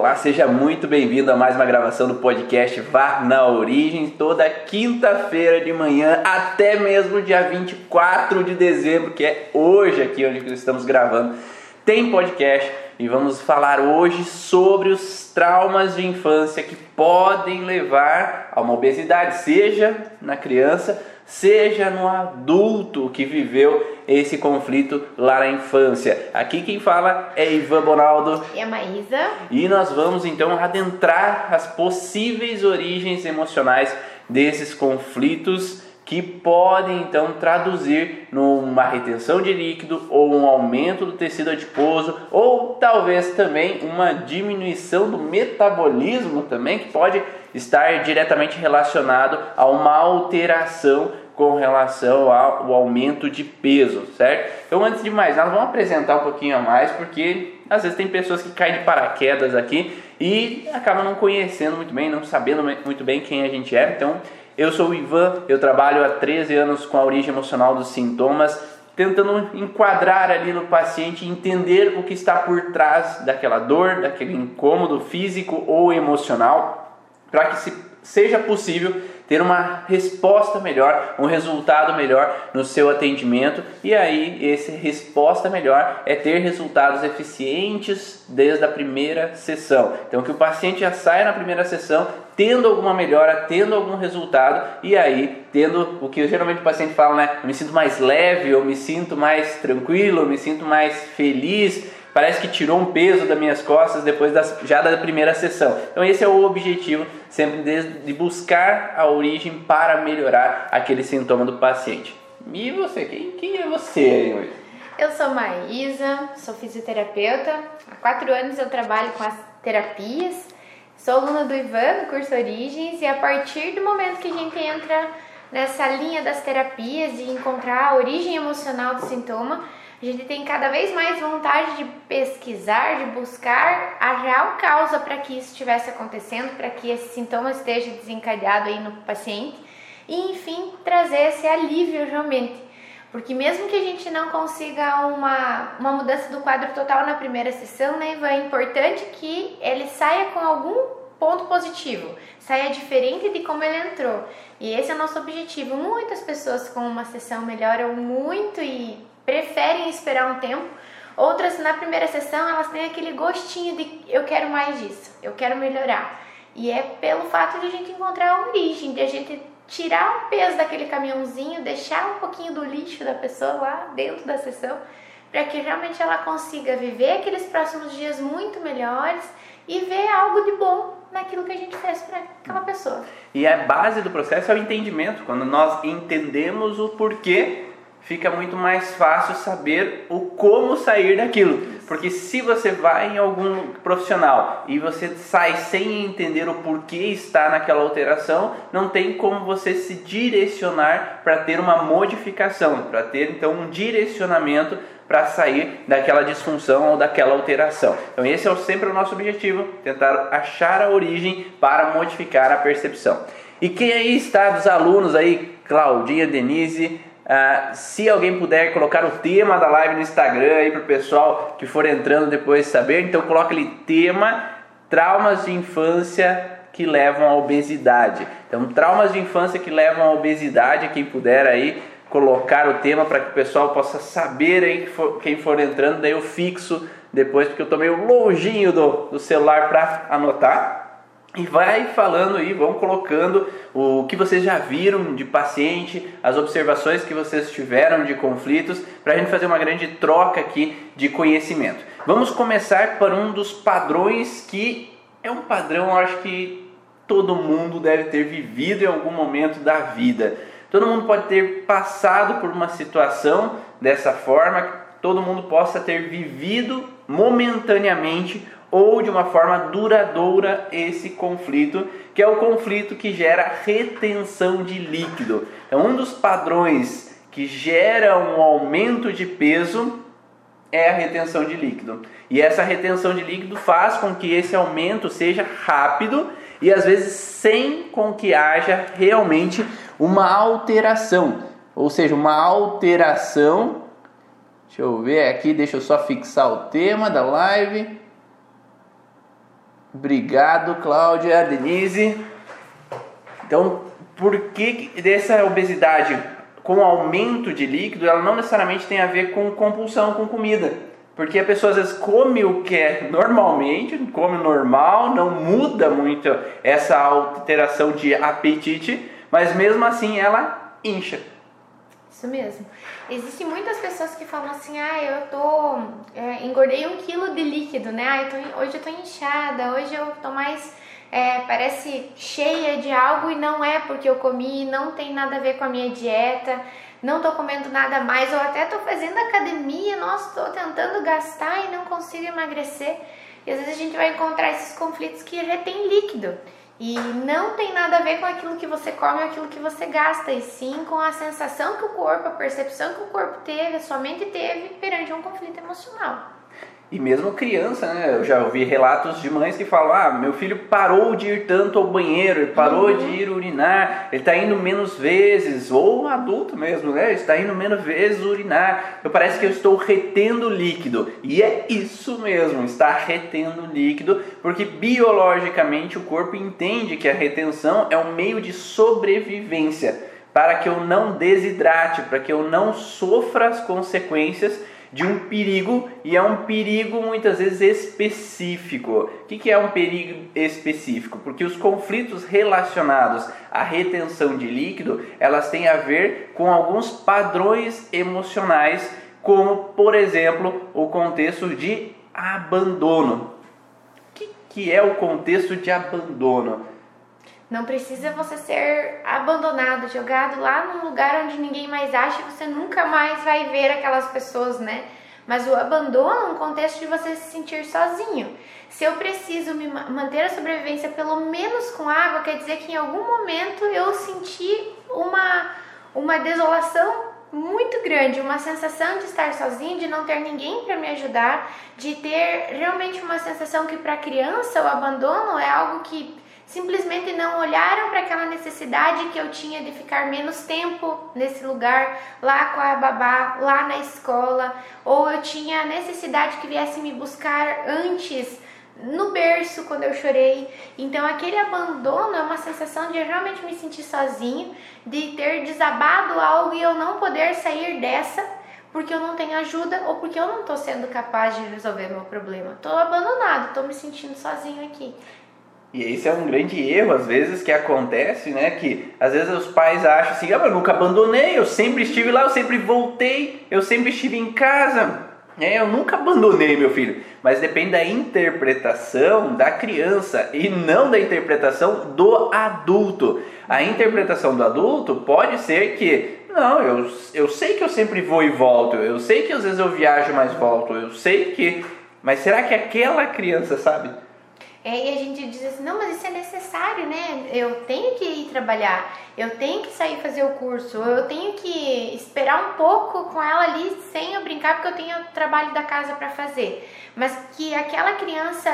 Olá, seja muito bem-vindo a mais uma gravação do podcast Vá na Origem, toda quinta-feira de manhã, até mesmo dia 24 de dezembro, que é hoje aqui onde estamos gravando. Tem podcast e vamos falar hoje sobre os traumas de infância que podem levar a uma obesidade, seja na criança seja no adulto que viveu esse conflito lá na infância. Aqui quem fala é Ivan Bonaldo e a Maísa. E nós vamos então adentrar as possíveis origens emocionais desses conflitos que podem então traduzir numa retenção de líquido ou um aumento do tecido adiposo ou talvez também uma diminuição do metabolismo também que pode estar diretamente relacionado a uma alteração com relação ao aumento de peso, certo? Então, antes de mais nada, vamos apresentar um pouquinho a mais, porque às vezes tem pessoas que caem de paraquedas aqui e acabam não conhecendo muito bem, não sabendo muito bem quem a gente é. Então, eu sou o Ivan, eu trabalho há 13 anos com a origem emocional dos sintomas, tentando enquadrar ali no paciente, entender o que está por trás daquela dor, daquele incômodo físico ou emocional, para que se seja possível ter uma resposta melhor, um resultado melhor no seu atendimento e aí essa resposta melhor é ter resultados eficientes desde a primeira sessão. Então que o paciente já saia na primeira sessão tendo alguma melhora, tendo algum resultado e aí tendo o que geralmente o paciente fala, né? Eu me sinto mais leve, eu me sinto mais tranquilo, eu me sinto mais feliz Parece que tirou um peso das minhas costas depois das, já da primeira sessão. Então esse é o objetivo sempre de, de buscar a origem para melhorar aquele sintoma do paciente. E você? Quem, quem é você aí Eu sou Maísa, sou fisioterapeuta. Há quatro anos eu trabalho com as terapias. Sou aluna do Ivan, do curso Origens, e a partir do momento que a gente entra nessa linha das terapias, de encontrar a origem emocional do sintoma, a gente tem cada vez mais vontade de pesquisar, de buscar a real causa para que isso estivesse acontecendo, para que esse sintoma esteja desencadeado aí no paciente e, enfim, trazer esse alívio realmente. Porque mesmo que a gente não consiga uma, uma mudança do quadro total na primeira sessão, né, Ivan, é importante que ele saia com algum ponto positivo, saia diferente de como ele entrou. E esse é o nosso objetivo. Muitas pessoas com uma sessão melhoram muito e preferem esperar um tempo. Outras, na primeira sessão, elas têm aquele gostinho de eu quero mais disso, eu quero melhorar. E é pelo fato de a gente encontrar a origem, de a gente tirar o peso daquele caminhãozinho, deixar um pouquinho do lixo da pessoa lá dentro da sessão, para que realmente ela consiga viver aqueles próximos dias muito melhores e ver algo de bom naquilo que a gente fez para aquela pessoa. E a base do processo é o entendimento. Quando nós entendemos o porquê fica muito mais fácil saber o como sair daquilo. Porque se você vai em algum profissional e você sai sem entender o porquê está naquela alteração, não tem como você se direcionar para ter uma modificação, para ter então um direcionamento para sair daquela disfunção ou daquela alteração. Então esse é sempre o nosso objetivo, tentar achar a origem para modificar a percepção. E quem aí está dos alunos aí, Claudinha, Denise, Uh, se alguém puder colocar o tema da live no Instagram aí para o pessoal que for entrando depois saber, então coloca ali tema traumas de infância que levam à obesidade. Então, traumas de infância que levam à obesidade, quem puder aí colocar o tema para que o pessoal possa saber aí quem for entrando, daí eu fixo depois porque eu estou meio longinho do, do celular para anotar. E vai falando aí, vão colocando o que vocês já viram de paciente, as observações que vocês tiveram de conflitos, para a gente fazer uma grande troca aqui de conhecimento. Vamos começar por um dos padrões que é um padrão, acho que todo mundo deve ter vivido em algum momento da vida. Todo mundo pode ter passado por uma situação dessa forma, todo mundo possa ter vivido momentaneamente ou de uma forma duradoura esse conflito, que é o conflito que gera retenção de líquido. Então, um dos padrões que gera um aumento de peso é a retenção de líquido. E essa retenção de líquido faz com que esse aumento seja rápido e às vezes sem com que haja realmente uma alteração, ou seja, uma alteração. Deixa eu ver aqui, deixa eu só fixar o tema da live Obrigado, Cláudia, Denise. Então, por que dessa obesidade com aumento de líquido, ela não necessariamente tem a ver com compulsão com comida? Porque a pessoa às vezes come o que é normalmente, come normal, não muda muito essa alteração de apetite, mas mesmo assim ela incha. Isso mesmo. Existem muitas pessoas que falam assim, ah, eu tô. É, engordei um quilo de líquido, né? Ah, eu tô, hoje eu tô inchada, hoje eu tô mais. É, parece cheia de algo e não é porque eu comi, não tem nada a ver com a minha dieta, não tô comendo nada mais, ou até tô fazendo academia, nossa, tô tentando gastar e não consigo emagrecer. E às vezes a gente vai encontrar esses conflitos que retém líquido. E não tem nada a ver com aquilo que você come ou aquilo que você gasta, e sim com a sensação que o corpo, a percepção que o corpo teve, a sua mente teve perante um conflito emocional. E mesmo criança, né? Eu já ouvi relatos de mães que falam: ah, meu filho parou de ir tanto ao banheiro, ele parou uhum. de ir urinar, ele está indo menos vezes, ou adulto mesmo, né? Está indo menos vezes urinar. Eu parece que eu estou retendo líquido. E é isso mesmo, está retendo líquido, porque biologicamente o corpo entende que a retenção é um meio de sobrevivência para que eu não desidrate, para que eu não sofra as consequências de um perigo e é um perigo muitas vezes específico. O que é um perigo específico? Porque os conflitos relacionados à retenção de líquido elas têm a ver com alguns padrões emocionais, como por exemplo o contexto de abandono. O que, que é o contexto de abandono? Não precisa você ser abandonado, jogado lá num lugar onde ninguém mais acha, você nunca mais vai ver aquelas pessoas, né? Mas o abandono é um contexto de você se sentir sozinho. Se eu preciso me manter a sobrevivência pelo menos com água, quer dizer que em algum momento eu senti uma, uma desolação muito grande, uma sensação de estar sozinho, de não ter ninguém para me ajudar, de ter realmente uma sensação que para criança o abandono é algo que simplesmente não olharam para aquela necessidade que eu tinha de ficar menos tempo nesse lugar, lá com a babá, lá na escola, ou eu tinha a necessidade que viesse me buscar antes no berço quando eu chorei. Então aquele abandono é uma sensação de realmente me sentir sozinho, de ter desabado algo e eu não poder sair dessa porque eu não tenho ajuda ou porque eu não estou sendo capaz de resolver meu problema. Estou abandonado, estou me sentindo sozinho aqui. E esse é um grande erro, às vezes, que acontece, né? Que às vezes os pais acham assim, ah, eu nunca abandonei, eu sempre estive lá, eu sempre voltei, eu sempre estive em casa. É, eu nunca abandonei meu filho. Mas depende da interpretação da criança e não da interpretação do adulto. A interpretação do adulto pode ser que, não, eu, eu sei que eu sempre vou e volto, eu sei que às vezes eu viajo mas volto, eu sei que. Mas será que aquela criança sabe? É, e a gente diz assim, não, mas isso é necessário, né? Eu tenho que ir trabalhar, eu tenho que sair fazer o curso, eu tenho que esperar um pouco com ela ali sem eu brincar, porque eu tenho trabalho da casa para fazer. Mas que aquela criança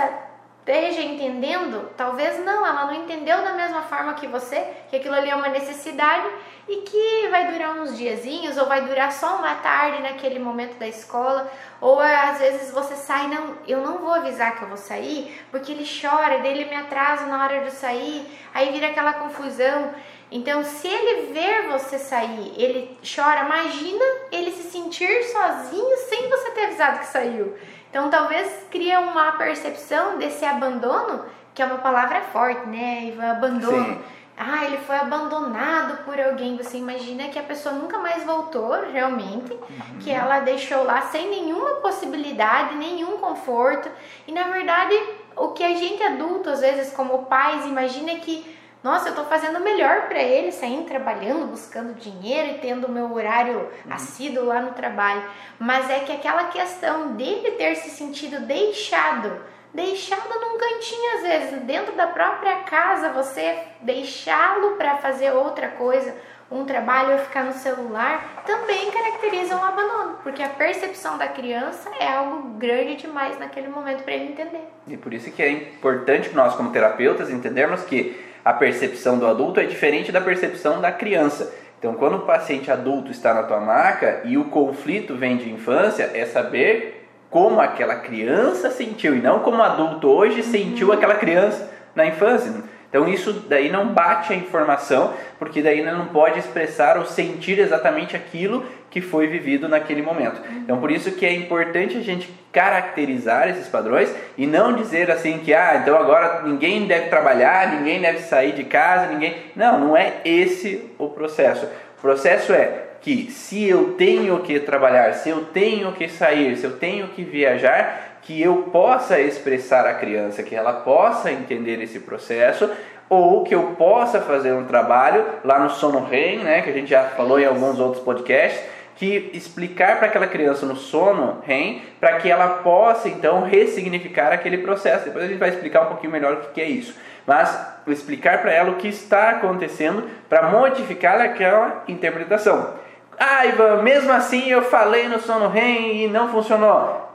esteja entendendo, talvez não, ela não entendeu da mesma forma que você, que aquilo ali é uma necessidade e que vai durar uns diazinhos ou vai durar só uma tarde naquele momento da escola, ou às vezes você sai, não, eu não vou avisar que eu vou sair, porque ele chora, daí ele me atrasa na hora de sair, aí vira aquela confusão. Então, se ele ver você sair, ele chora, imagina ele se sentir sozinho sem você ter avisado que saiu. Então, talvez cria uma percepção desse abandono, que é uma palavra forte, né? Abandono. Sim. Ah, ele foi abandonado por alguém. Você imagina que a pessoa nunca mais voltou, realmente, uhum. que ela deixou lá sem nenhuma possibilidade, nenhum conforto. E na verdade, o que a gente adulto, às vezes, como pais, imagina é que nossa, eu estou fazendo melhor para ele, saindo trabalhando, buscando dinheiro e tendo o meu horário uhum. assíduo lá no trabalho. Mas é que aquela questão dele ter se sentido deixado, deixado num cantinho às vezes, dentro da própria casa, você deixá-lo para fazer outra coisa, um trabalho ou ficar no celular, também caracteriza um abandono, porque a percepção da criança é algo grande demais naquele momento para ele entender. E por isso que é importante nós como terapeutas entendermos que a percepção do adulto é diferente da percepção da criança. Então, quando o paciente adulto está na tua maca e o conflito vem de infância, é saber como aquela criança sentiu e não como adulto hoje sentiu aquela criança na infância. Então isso daí não bate a informação, porque daí não pode expressar ou sentir exatamente aquilo que foi vivido naquele momento. Então por isso que é importante a gente caracterizar esses padrões e não dizer assim que ah, então agora ninguém deve trabalhar, ninguém deve sair de casa, ninguém. Não, não é esse o processo. O processo é que se eu tenho que trabalhar, se eu tenho que sair, se eu tenho que viajar, que eu possa expressar a criança, que ela possa entender esse processo, ou que eu possa fazer um trabalho lá no sono REM, né, que a gente já falou em alguns outros podcasts, que explicar para aquela criança no sono REM, para que ela possa então ressignificar aquele processo. Depois a gente vai explicar um pouquinho melhor o que é isso. Mas explicar para ela o que está acontecendo para modificar aquela interpretação. Ah, Ivan, mesmo assim eu falei no sono REM e não funcionou.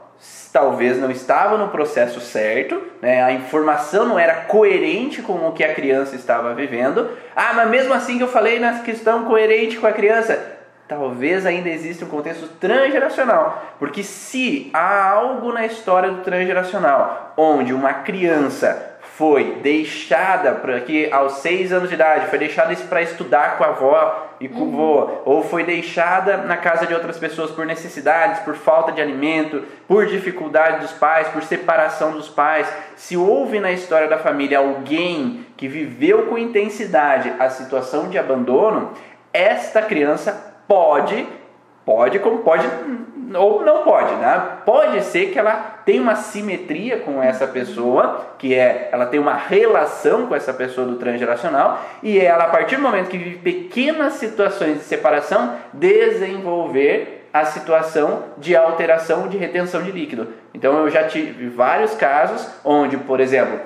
Talvez não estava no processo certo, né? a informação não era coerente com o que a criança estava vivendo. Ah, mas mesmo assim que eu falei na questão coerente com a criança, talvez ainda exista um contexto transgeracional. Porque se há algo na história do transgeracional onde uma criança foi deixada para que aos seis anos de idade foi deixada para estudar com a avó e com o vô, ou foi deixada na casa de outras pessoas por necessidades, por falta de alimento, por dificuldade dos pais, por separação dos pais. Se houve na história da família alguém que viveu com intensidade a situação de abandono, esta criança pode, pode como pode ou não pode, né? Pode ser que ela tenha uma simetria com essa pessoa, que é ela tem uma relação com essa pessoa do transgeracional, e ela, a partir do momento que vive pequenas situações de separação, desenvolver a situação de alteração de retenção de líquido. Então eu já tive vários casos onde, por exemplo,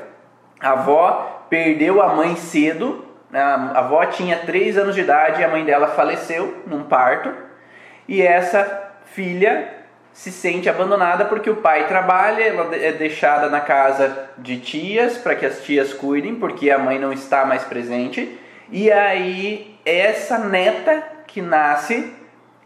a avó perdeu a mãe cedo, né? a avó tinha 3 anos de idade e a mãe dela faleceu num parto, e essa filha se sente abandonada porque o pai trabalha, ela é deixada na casa de tias para que as tias cuidem, porque a mãe não está mais presente. E aí essa neta que nasce,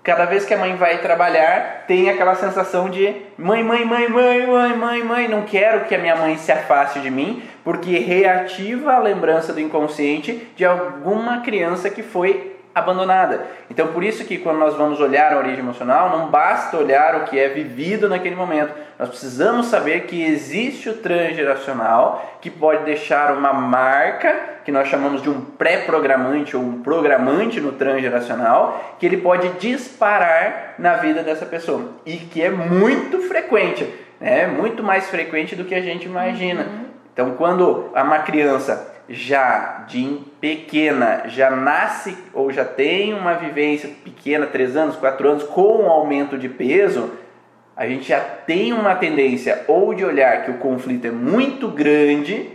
cada vez que a mãe vai trabalhar, tem aquela sensação de mãe, mãe, mãe, mãe, mãe, mãe, mãe, não quero que a minha mãe se afaste de mim, porque reativa a lembrança do inconsciente de alguma criança que foi abandonada. Então, por isso que quando nós vamos olhar a origem emocional, não basta olhar o que é vivido naquele momento. Nós precisamos saber que existe o transgeracional que pode deixar uma marca, que nós chamamos de um pré-programante ou um programante no transgeracional, que ele pode disparar na vida dessa pessoa e que é muito frequente, é né? muito mais frequente do que a gente imagina. Uhum. Então, quando uma criança já de pequena já nasce ou já tem uma vivência pequena, 3 anos, 4 anos, com um aumento de peso, a gente já tem uma tendência ou de olhar que o conflito é muito grande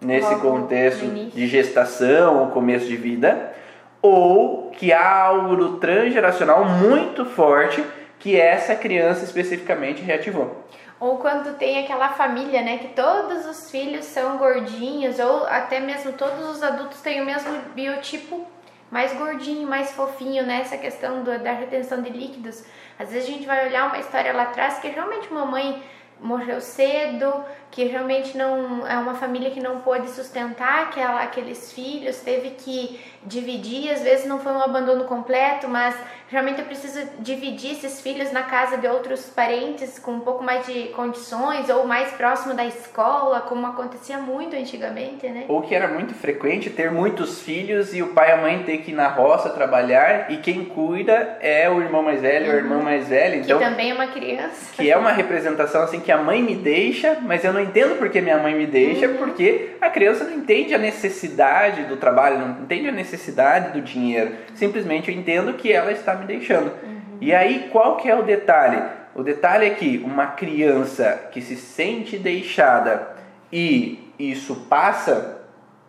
nesse Logo contexto de gestação ou começo de vida, ou que há algo transgeracional muito forte que essa criança especificamente reativou. Ou quando tem aquela família, né, que todos os filhos são gordinhos, ou até mesmo todos os adultos têm o mesmo biotipo mais gordinho, mais fofinho, né? Essa questão do, da retenção de líquidos. Às vezes a gente vai olhar uma história lá atrás que realmente uma mãe morreu cedo, que realmente não é uma família que não pôde sustentar aquela, aqueles filhos, teve que dividir, às vezes não foi um abandono completo, mas realmente eu preciso dividir esses filhos na casa de outros parentes com um pouco mais de condições ou mais próximo da escola, como acontecia muito antigamente, né? Ou que era muito frequente ter muitos filhos e o pai e a mãe ter que ir na roça trabalhar e quem cuida é o irmão mais velho uhum. a irmã uhum. mais velha, então que também é uma criança. Que é uma representação assim que a mãe me deixa, mas eu não entendo porque minha mãe me deixa, uhum. porque a criança não entende a necessidade do trabalho, não entende a necessidade do dinheiro. Simplesmente eu entendo que ela está me deixando. Uhum. E aí, qual que é o detalhe? O detalhe é que uma criança que se sente deixada e isso passa,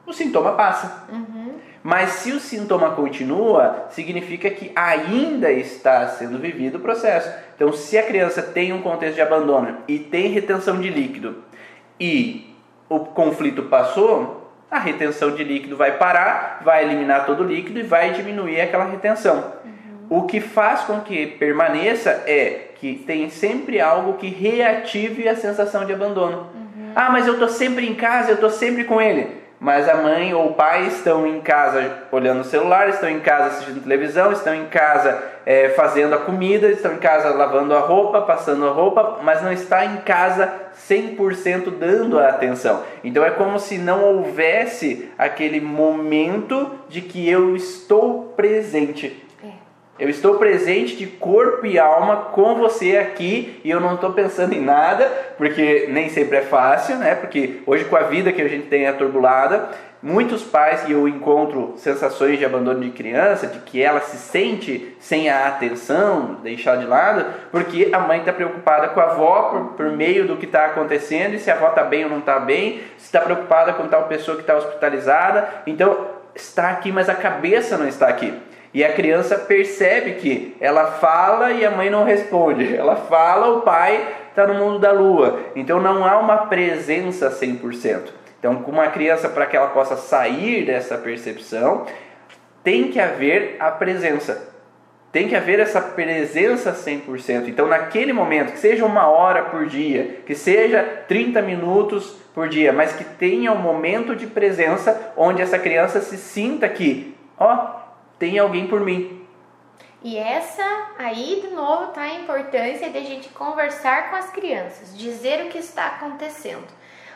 o sintoma passa. Uhum. Mas se o sintoma continua, significa que ainda está sendo vivido o processo. Então, se a criança tem um contexto de abandono e tem retenção de líquido e o conflito passou, a retenção de líquido vai parar, vai eliminar todo o líquido e vai diminuir aquela retenção. Uhum. O que faz com que permaneça é que tem sempre algo que reative a sensação de abandono. Uhum. Ah, mas eu estou sempre em casa, eu estou sempre com ele mas a mãe ou o pai estão em casa olhando o celular, estão em casa assistindo televisão, estão em casa é, fazendo a comida, estão em casa lavando a roupa, passando a roupa, mas não está em casa 100% dando a atenção. Então é como se não houvesse aquele momento de que eu estou presente. Eu estou presente de corpo e alma com você aqui e eu não estou pensando em nada, porque nem sempre é fácil, né? Porque hoje com a vida que a gente tem aturbulada, muitos pais e eu encontro sensações de abandono de criança, de que ela se sente sem a atenção, deixar de lado, porque a mãe está preocupada com a avó por, por meio do que está acontecendo e se a avó está bem ou não está bem, se está preocupada com tal pessoa que está hospitalizada, então está aqui, mas a cabeça não está aqui. E a criança percebe que ela fala e a mãe não responde. Ela fala, o pai está no mundo da lua. Então não há uma presença 100%. Então, com uma criança, para que ela possa sair dessa percepção, tem que haver a presença. Tem que haver essa presença 100%. Então, naquele momento, que seja uma hora por dia, que seja 30 minutos por dia, mas que tenha um momento de presença onde essa criança se sinta que, ó, tem alguém por mim. E essa aí de novo tá a importância de a gente conversar com as crianças, dizer o que está acontecendo.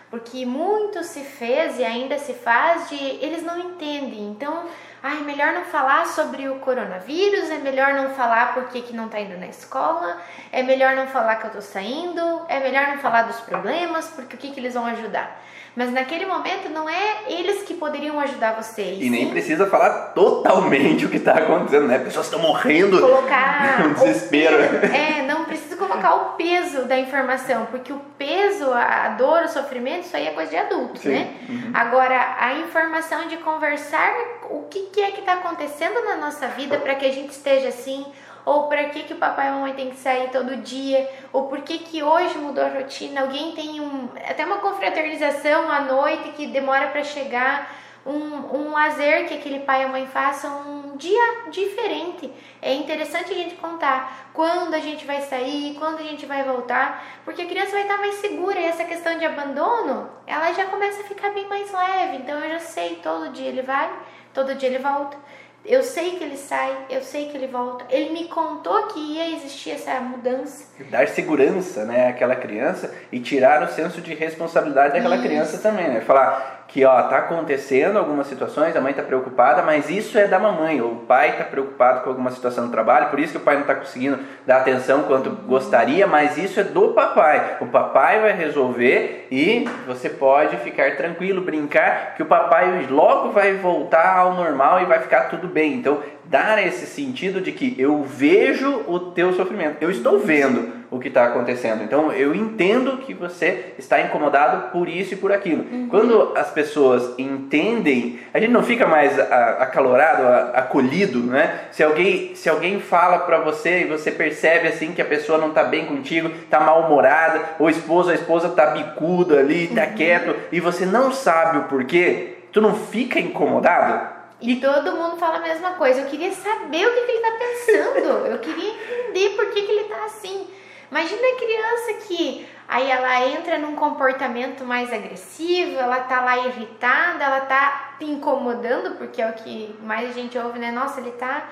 Porque muito se fez e ainda se faz de eles não entendem. Então, ai, é melhor não falar sobre o coronavírus, é melhor não falar porque que não tá indo na escola, é melhor não falar que eu tô saindo, é melhor não falar dos problemas, porque o que que eles vão ajudar? Mas naquele momento não é eles que poderiam ajudar vocês. E nem precisa falar totalmente o que está acontecendo, né? Pessoas estão morrendo. Colocar. um desespero. é, não precisa colocar o peso da informação, porque o peso, a dor, o sofrimento, isso aí é coisa de adulto, Sim. né? Uhum. Agora, a informação de conversar o que, que é que está acontecendo na nossa vida para que a gente esteja assim ou para que, que o papai e a mamãe tem que sair todo dia, ou por que, que hoje mudou a rotina, alguém tem um, até uma confraternização à noite que demora para chegar, um, um lazer que aquele pai e a mãe façam um dia diferente. É interessante a gente contar quando a gente vai sair, quando a gente vai voltar, porque a criança vai estar mais segura e essa questão de abandono, ela já começa a ficar bem mais leve. Então eu já sei, todo dia ele vai, todo dia ele volta. Eu sei que ele sai, eu sei que ele volta. Ele me contou que ia existir essa mudança. Dar segurança, né, àquela criança e tirar o senso de responsabilidade daquela Isso. criança também, né? Falar, que ó, tá acontecendo algumas situações, a mãe está preocupada, mas isso é da mamãe, ou o pai está preocupado com alguma situação no trabalho, por isso que o pai não está conseguindo dar atenção quanto gostaria, mas isso é do papai. O papai vai resolver e você pode ficar tranquilo, brincar que o papai logo vai voltar ao normal e vai ficar tudo bem. Então, dar esse sentido de que eu vejo o teu sofrimento, eu estou vendo o que está acontecendo. Então eu entendo que você está incomodado por isso e por aquilo. Uhum. Quando as pessoas entendem, a gente não fica mais acalorado, acolhido, né? Se alguém, se alguém fala para você e você percebe assim que a pessoa não está bem contigo, está mal-humorada, o esposo, a esposa está bicuda ali, está uhum. quieto e você não sabe o porquê, tu não fica incomodado? E todo mundo fala a mesma coisa. Eu queria saber o que, que ele está pensando. Eu queria entender por que, que ele está assim. Imagina a criança que aí ela entra num comportamento mais agressivo, ela tá lá irritada, ela tá te incomodando, porque é o que mais a gente ouve, né? Nossa, ele tá.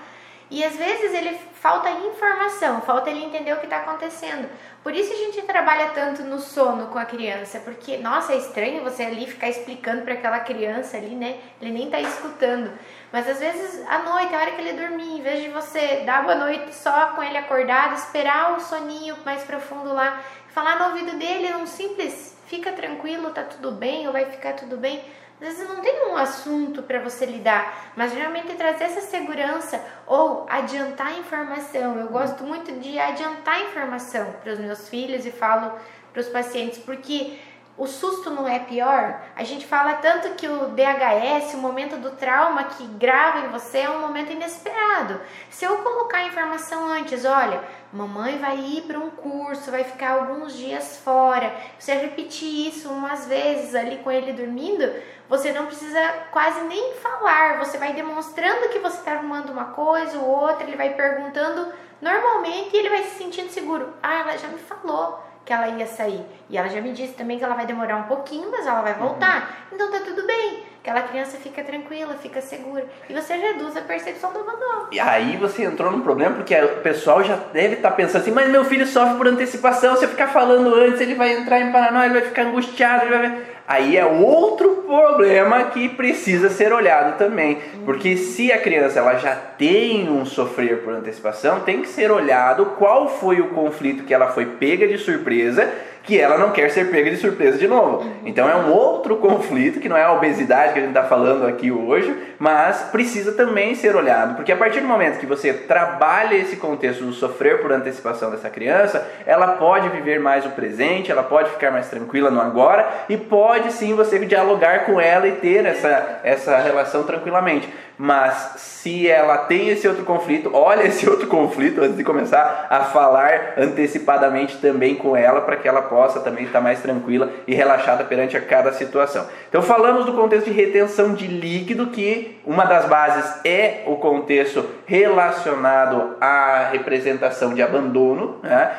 E às vezes ele falta informação, falta ele entender o que está acontecendo. Por isso a gente trabalha tanto no sono com a criança, porque nossa, é estranho você ali ficar explicando para aquela criança ali, né? Ele nem tá escutando. Mas às vezes à noite, a hora que ele dormir, em vez de você dar boa noite só com ele acordado, esperar o soninho mais profundo lá, falar no ouvido dele um simples fica tranquilo, tá tudo bem, ou vai ficar tudo bem. Às vezes não tem um assunto para você lidar, mas geralmente trazer essa segurança ou adiantar informação. Eu gosto muito de adiantar informação para os meus filhos e falo para os pacientes, porque o susto não é pior? A gente fala tanto que o DHS, o momento do trauma que grava em você, é um momento inesperado. Se eu colocar a informação antes, olha, mamãe vai ir para um curso, vai ficar alguns dias fora, você repetir isso umas vezes ali com ele dormindo, você não precisa quase nem falar, você vai demonstrando que você está arrumando uma coisa ou outra, ele vai perguntando normalmente e ele vai se sentindo seguro. Ah, ela já me falou que ela ia sair. E ela já me disse também que ela vai demorar um pouquinho, mas ela vai voltar. Uhum. Então tá tudo bem. Aquela criança fica tranquila, fica segura. E você reduz a percepção do abandono. E aí você entrou num problema, porque o pessoal já deve estar tá pensando assim, mas meu filho sofre por antecipação, se eu ficar falando antes, ele vai entrar em paranoia, ele vai ficar angustiado, ele vai aí é outro problema que precisa ser olhado também. Porque se a criança ela já tem um sofrer por antecipação, tem que ser olhado qual foi o conflito que ela foi pega de surpresa que ela não quer ser pega de surpresa de novo. Então é um outro conflito que não é a obesidade que a gente está falando aqui hoje, mas precisa também ser olhado, porque a partir do momento que você trabalha esse contexto do sofrer por antecipação dessa criança, ela pode viver mais o presente, ela pode ficar mais tranquila no agora e pode sim você dialogar com ela e ter essa, essa relação tranquilamente. Mas se ela tem esse outro conflito, olha esse outro conflito antes de começar a falar antecipadamente também com ela para que ela possa também estar mais tranquila e relaxada perante a cada situação. Então falamos do contexto de retenção de líquido, que uma das bases é o contexto relacionado à representação de abandono, né?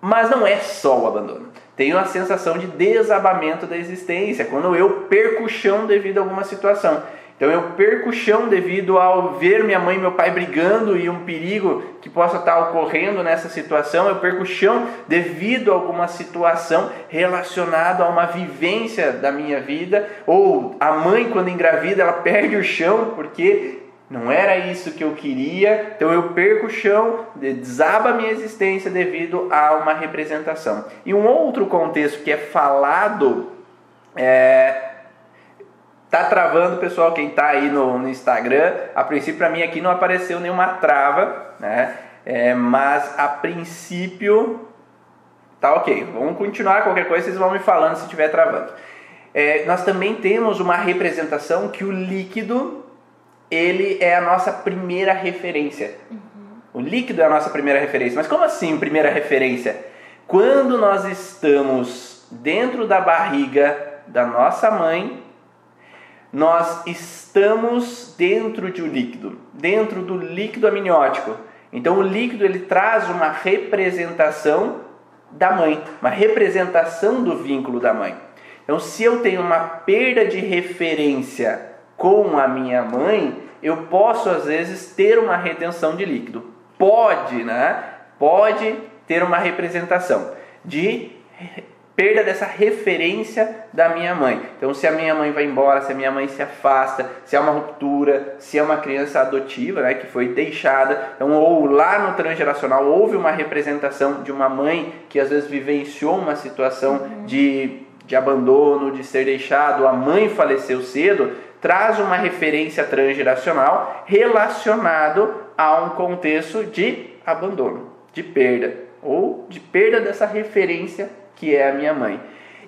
mas não é só o abandono. Tem uma sensação de desabamento da existência, quando eu perco o chão devido a alguma situação. Então eu perco o chão devido ao ver minha mãe e meu pai brigando e um perigo que possa estar ocorrendo nessa situação. Eu perco o chão devido a alguma situação relacionada a uma vivência da minha vida. Ou a mãe, quando engravida, ela perde o chão porque não era isso que eu queria. Então eu perco o chão, desaba a minha existência devido a uma representação. E um outro contexto que é falado é, Tá travando, pessoal, quem tá aí no, no Instagram. A princípio, para mim aqui não apareceu nenhuma trava, né? É, mas a princípio tá ok. Vamos continuar. Qualquer coisa vocês vão me falando se estiver travando. É, nós também temos uma representação que o líquido ele é a nossa primeira referência. Uhum. O líquido é a nossa primeira referência. Mas como assim primeira referência? Quando nós estamos dentro da barriga da nossa mãe, nós estamos dentro de um líquido, dentro do líquido amniótico. Então o líquido ele traz uma representação da mãe, uma representação do vínculo da mãe. Então se eu tenho uma perda de referência com a minha mãe, eu posso às vezes ter uma retenção de líquido. Pode, né? Pode ter uma representação de perda dessa referência da minha mãe. Então, se a minha mãe vai embora, se a minha mãe se afasta, se há uma ruptura, se é uma criança adotiva, né, que foi deixada, então, ou lá no transgeracional houve uma representação de uma mãe que às vezes vivenciou uma situação uhum. de, de abandono, de ser deixado, a mãe faleceu cedo, traz uma referência transgeracional relacionado a um contexto de abandono, de perda ou de perda dessa referência que é a minha mãe.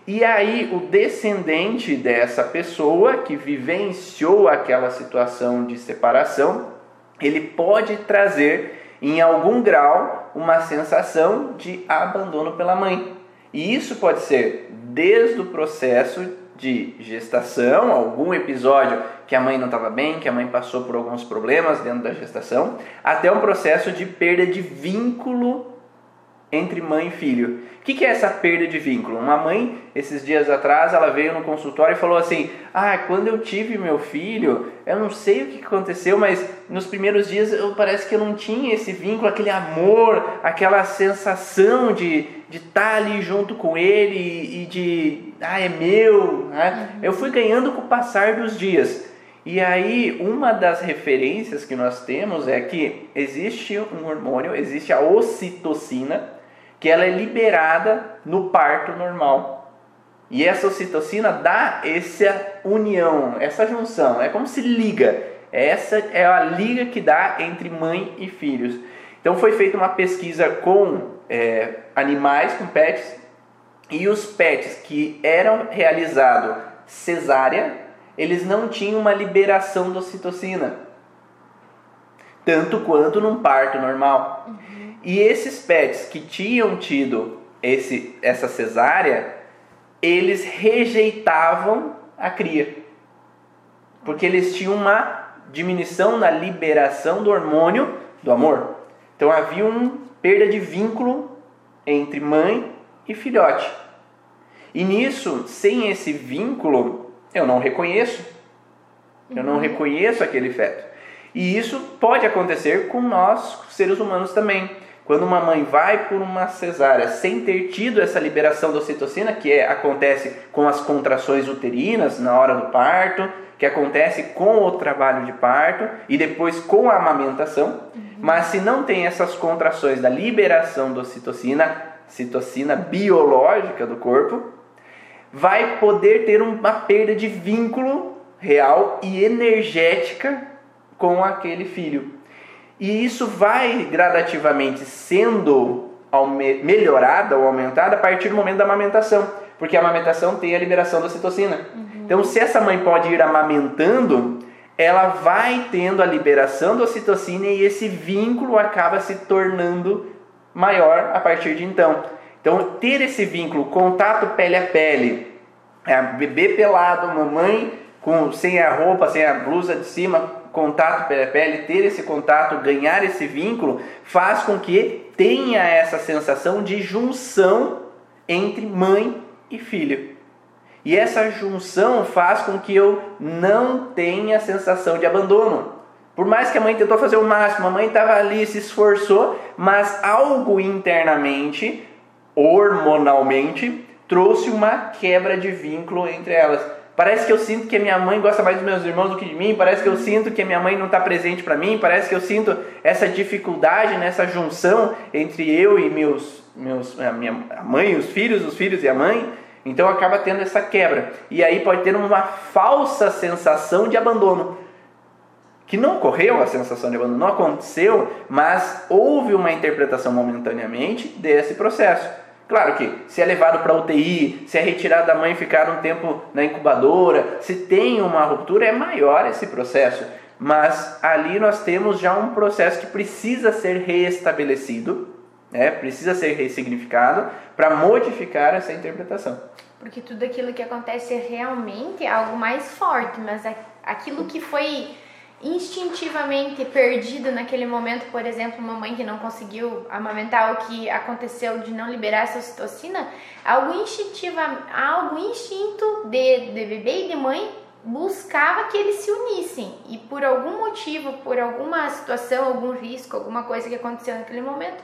E aí, o descendente dessa pessoa que vivenciou aquela situação de separação, ele pode trazer em algum grau uma sensação de abandono pela mãe. E isso pode ser desde o processo de gestação, algum episódio que a mãe não estava bem, que a mãe passou por alguns problemas dentro da gestação, até um processo de perda de vínculo entre mãe e filho. O que, é essa perda de vínculo? Uma mãe, esses dias atrás, ela veio no consultório e falou assim: Ah, quando eu tive meu filho, eu não sei o que aconteceu, mas nos primeiros dias eu parece que eu não tinha esse vínculo, aquele amor, aquela sensação de de estar tá ali junto com ele e de ah é meu, né? eu fui ganhando com o passar dos dias. E aí, uma das referências que nós temos é que existe um hormônio, existe a ocitocina, que ela é liberada no parto normal. E essa ocitocina dá essa união, essa junção, é como se liga. Essa é a liga que dá entre mãe e filhos. Então foi feita uma pesquisa com é, animais, com pets, E os PETs que eram realizados cesárea, eles não tinham uma liberação da ocitocina, tanto quanto num parto normal. Uhum. E esses PETs que tinham tido esse, essa cesárea, eles rejeitavam a cria, porque eles tinham uma diminuição na liberação do hormônio do amor. Então havia uma perda de vínculo entre mãe e filhote. E nisso, sem esse vínculo, eu não reconheço. Eu não uhum. reconheço aquele feto. E isso pode acontecer com nós, seres humanos também. Quando uma mãe vai por uma cesárea sem ter tido essa liberação da ocitocina, que é, acontece com as contrações uterinas na hora do parto, que acontece com o trabalho de parto e depois com a amamentação, uhum. mas se não tem essas contrações da liberação da ocitocina, citocina biológica do corpo, vai poder ter uma perda de vínculo real e energética com aquele filho. E isso vai gradativamente sendo melhorada ou aumentada a partir do momento da amamentação, porque a amamentação tem a liberação da citocina. Uhum. Então, se essa mãe pode ir amamentando, ela vai tendo a liberação da ocitocina e esse vínculo acaba se tornando maior a partir de então. Então, ter esse vínculo, contato pele a pele, é, bebê pelado, mamãe com, sem a roupa, sem a blusa de cima, contato pele a pele, ter esse contato, ganhar esse vínculo, faz com que tenha essa sensação de junção entre mãe e filho. E essa junção faz com que eu não tenha sensação de abandono. Por mais que a mãe tentou fazer o máximo, a mãe estava ali, se esforçou, mas algo internamente, hormonalmente, trouxe uma quebra de vínculo entre elas. Parece que eu sinto que a minha mãe gosta mais dos meus irmãos do que de mim, parece que eu sinto que a minha mãe não está presente para mim, parece que eu sinto essa dificuldade nessa junção entre eu e meus, meus a minha mãe e os filhos, os filhos e a mãe. Então acaba tendo essa quebra. E aí pode ter uma falsa sensação de abandono que não ocorreu a sensação de abandono, não aconteceu, mas houve uma interpretação momentaneamente desse processo. Claro que se é levado para UTI, se é retirado da mãe e ficar um tempo na incubadora, se tem uma ruptura, é maior esse processo. Mas ali nós temos já um processo que precisa ser reestabelecido, né? precisa ser ressignificado para modificar essa interpretação. Porque tudo aquilo que acontece é realmente algo mais forte, mas aquilo que foi instintivamente perdido naquele momento, por exemplo, uma mãe que não conseguiu amamentar o que aconteceu de não liberar essa ocitocina, algo instintivo, algo instinto de, de bebê e de mãe buscava que eles se unissem. E por algum motivo, por alguma situação, algum risco, alguma coisa que aconteceu naquele momento,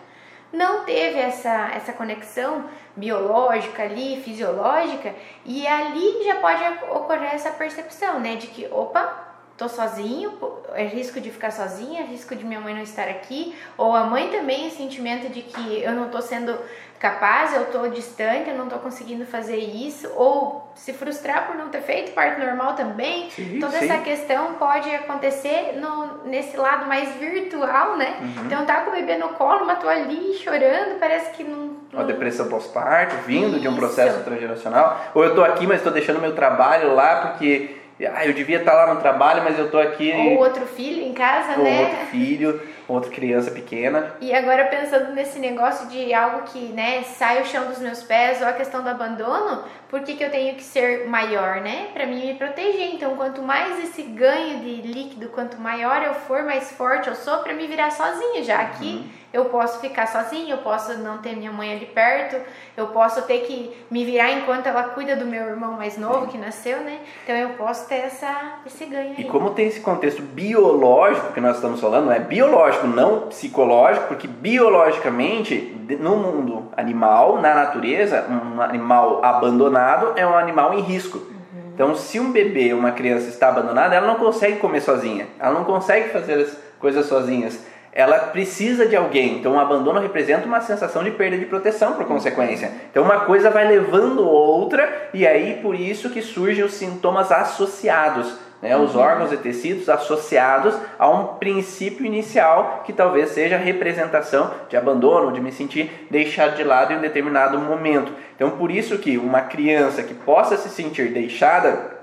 não teve essa, essa conexão biológica ali, fisiológica, e ali já pode ocorrer essa percepção, né, de que, opa, tô sozinho, é risco de ficar sozinha, é risco de minha mãe não estar aqui, ou a mãe também o sentimento de que eu não tô sendo capaz, eu tô distante, eu não tô conseguindo fazer isso, ou se frustrar por não ter feito parto normal também. Sim, Toda sim. essa questão pode acontecer no, nesse lado mais virtual, né? Uhum. Então tá com o bebê no colo, mas tô ali chorando, parece que não. Uma depressão pós-parto, vindo isso. de um processo transgeracional, ou eu tô aqui, mas tô deixando meu trabalho lá porque ah, eu devia estar lá no trabalho, mas eu tô aqui. Ou outro filho em casa, ou né? Ou outro filho, outra criança pequena. E agora pensando nesse negócio de algo que, né, sai o chão dos meus pés, ou a questão do abandono, por que, que eu tenho que ser maior, né? Para mim me proteger. Então, quanto mais esse ganho de líquido, quanto maior eu for, mais forte eu sou para me virar sozinha, já que uhum. Eu posso ficar sozinha, eu posso não ter minha mãe ali perto, eu posso ter que me virar enquanto ela cuida do meu irmão mais novo que nasceu, né? Então eu posso ter essa, esse ganho. E como tem esse contexto biológico que nós estamos falando, é biológico, não psicológico, porque biologicamente no mundo animal, na natureza, um animal abandonado é um animal em risco. Uhum. Então, se um bebê, uma criança está abandonada, ela não consegue comer sozinha, ela não consegue fazer as coisas sozinhas. Ela precisa de alguém. Então, o abandono representa uma sensação de perda de proteção por consequência. Então, uma coisa vai levando outra e aí por isso que surgem os sintomas associados né, os órgãos e tecidos associados a um princípio inicial que talvez seja representação de abandono, de me sentir deixado de lado em um determinado momento. Então, por isso que uma criança que possa se sentir deixada,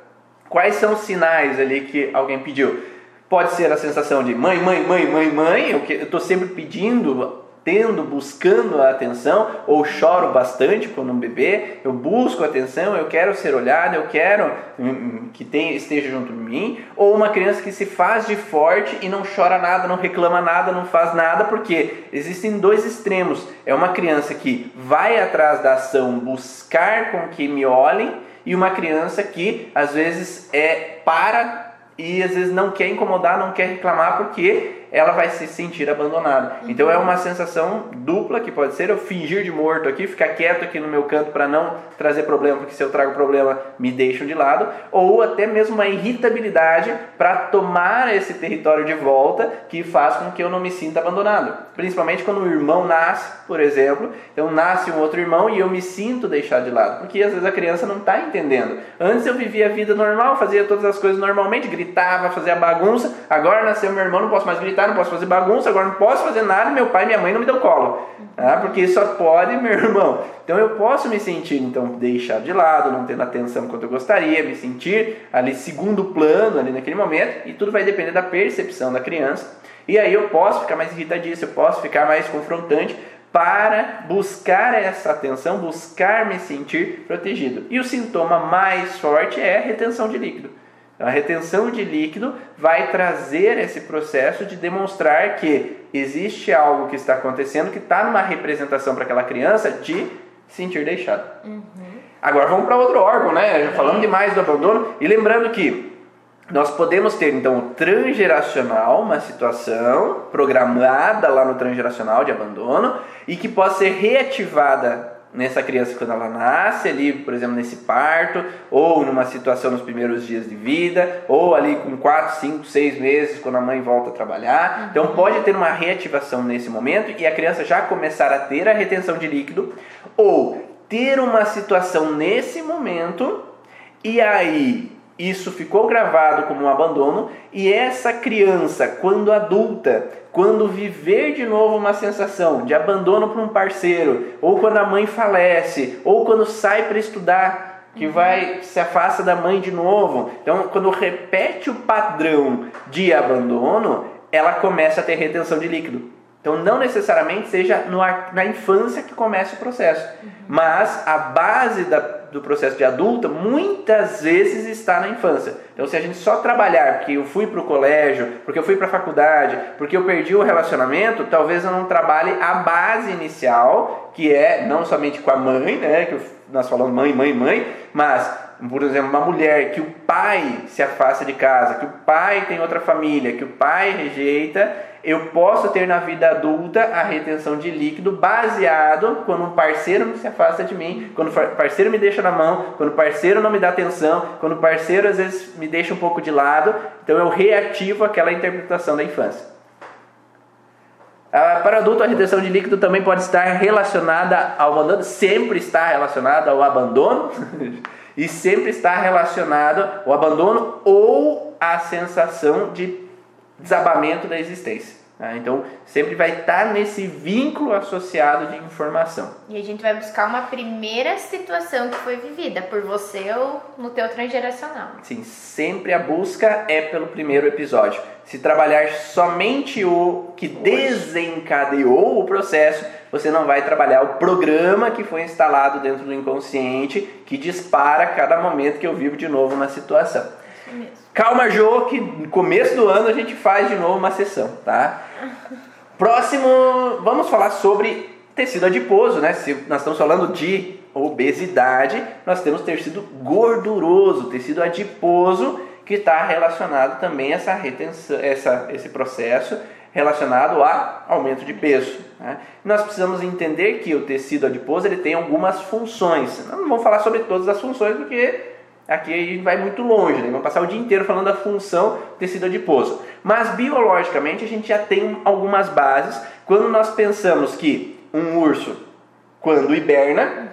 quais são os sinais ali que alguém pediu? Pode ser a sensação de mãe, mãe, mãe, mãe, mãe, eu estou sempre pedindo tendo, buscando a atenção, ou choro bastante quando um bebê, eu busco atenção, eu quero ser olhado, eu quero hum, hum, que tenha, esteja junto de mim, ou uma criança que se faz de forte e não chora nada, não reclama nada, não faz nada, porque existem dois extremos. É uma criança que vai atrás da ação buscar com que me olhem, e uma criança que às vezes é para e às vezes não quer incomodar, não quer reclamar porque ela vai se sentir abandonada. Então é uma sensação dupla que pode ser eu fingir de morto aqui, ficar quieto aqui no meu canto para não trazer problema, porque se eu trago problema me deixam de lado, ou até mesmo uma irritabilidade para tomar esse território de volta que faz com que eu não me sinta abandonado. Principalmente quando o irmão nasce, por exemplo, então nasce um outro irmão e eu me sinto deixado de lado, porque às vezes a criança não está entendendo. Antes eu vivia a vida normal, fazia todas as coisas normalmente, gritava, fazia bagunça, agora nasceu meu irmão, não posso mais gritar não posso fazer bagunça, agora não posso fazer nada, meu pai e minha mãe não me dão colo. Tá? Porque só pode meu irmão. Então eu posso me sentir, então, deixado de lado, não tendo atenção quanto eu gostaria, me sentir ali segundo plano ali naquele momento, e tudo vai depender da percepção da criança. E aí eu posso ficar mais irritadíssimo, eu posso ficar mais confrontante para buscar essa atenção, buscar me sentir protegido. E o sintoma mais forte é a retenção de líquido. A retenção de líquido vai trazer esse processo de demonstrar que existe algo que está acontecendo que está numa representação para aquela criança de sentir deixado. Uhum. Agora vamos para outro órgão, né? Já falamos demais do abandono e lembrando que nós podemos ter então o transgeracional, uma situação programada lá no transgeracional de abandono e que pode ser reativada nessa criança quando ela nasce ali, por exemplo, nesse parto, ou numa situação nos primeiros dias de vida, ou ali com 4, 5, 6 meses quando a mãe volta a trabalhar. Uhum. Então pode ter uma reativação nesse momento e a criança já começar a ter a retenção de líquido, ou ter uma situação nesse momento e aí isso ficou gravado como um abandono e essa criança, quando adulta, quando viver de novo uma sensação de abandono para um parceiro, ou quando a mãe falece, ou quando sai para estudar, que uhum. vai se afasta da mãe de novo. Então, quando repete o padrão de abandono, ela começa a ter retenção de líquido. Então, não necessariamente seja na infância que começa o processo, uhum. mas a base da, do processo de adulta muitas vezes está na infância. Então, se a gente só trabalhar porque eu fui para o colégio, porque eu fui para a faculdade, porque eu perdi o relacionamento, talvez eu não trabalhe a base inicial, que é não somente com a mãe, né, que nós falamos mãe, mãe, mãe, mas por exemplo, uma mulher que o pai se afasta de casa, que o pai tem outra família, que o pai rejeita, eu posso ter na vida adulta a retenção de líquido baseado quando um parceiro se afasta de mim, quando o parceiro me deixa na mão, quando o parceiro não me dá atenção, quando o parceiro às vezes me deixa um pouco de lado, então eu reativo aquela interpretação da infância. Ah, para adulto, a retenção de líquido também pode estar relacionada ao abandono, sempre está relacionada ao abandono, e sempre está relacionado ao abandono ou à sensação de desabamento da existência. Tá? Então, sempre vai estar nesse vínculo associado de informação. E a gente vai buscar uma primeira situação que foi vivida por você ou no teu transgeracional. Sim, sempre a busca é pelo primeiro episódio. Se trabalhar somente o que desencadeou o processo, você não vai trabalhar o programa que foi instalado dentro do inconsciente que dispara a cada momento que eu vivo de novo uma situação. Isso mesmo. Calma, Jô, que no começo do ano a gente faz de novo uma sessão, tá? Próximo, vamos falar sobre tecido adiposo, né? Se nós estamos falando de obesidade, nós temos tecido gorduroso, tecido adiposo, que está relacionado também a essa retenção, essa, esse processo relacionado a aumento de peso. Né? Nós precisamos entender que o tecido adiposo ele tem algumas funções. Não vamos falar sobre todas as funções porque aqui a gente vai muito longe, né? vamos passar o dia inteiro falando da função do tecido adiposo. Mas biologicamente a gente já tem algumas bases quando nós pensamos que um urso, quando hiberna,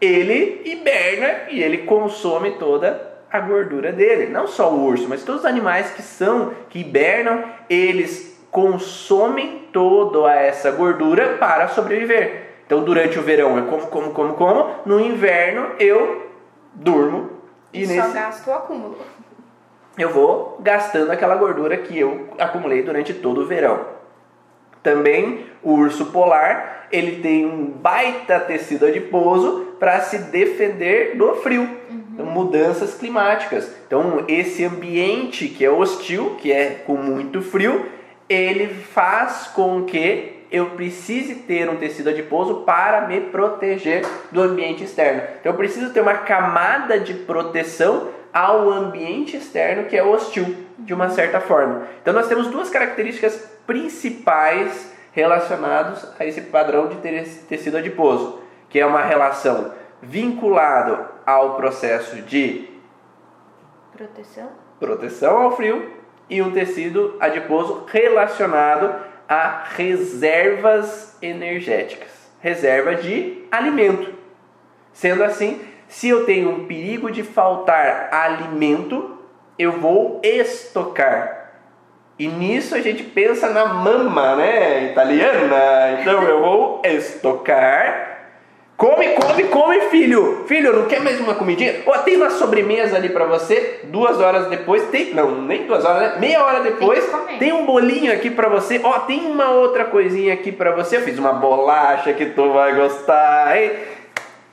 ele hiberna e ele consome toda a gordura dele. Não só o urso, mas todos os animais que são, que hibernam, eles consomem toda essa gordura para sobreviver. Então, durante o verão eu como, como, como, como. No inverno eu durmo. E, e nesse... só gasto o acúmulo. Eu vou gastando aquela gordura que eu acumulei durante todo o verão. Também o urso polar, ele tem um baita tecido adiposo para se defender do frio. Uhum. Então, mudanças climáticas. Então, esse ambiente que é hostil, que é com muito frio, ele faz com que eu precise ter um tecido adiposo para me proteger do ambiente externo. Então eu preciso ter uma camada de proteção ao ambiente externo que é hostil, de uma certa forma. Então nós temos duas características principais relacionadas a esse padrão de tecido adiposo, que é uma relação vinculado ao processo de proteção, proteção ao frio e um tecido adiposo relacionado a reservas energéticas, reserva de alimento. Sendo assim, se eu tenho um perigo de faltar alimento, eu vou estocar. E nisso a gente pensa na mama, né, italiana. Então eu vou estocar Come, come, come, filho. Filho, não quer mais uma comidinha? Ó, tem uma sobremesa ali para você. Duas horas depois, tem. Não, nem duas horas, né? Meia hora depois, tem, tem um bolinho aqui para você. Ó, tem uma outra coisinha aqui para você. Eu fiz uma bolacha que tu vai gostar, hein?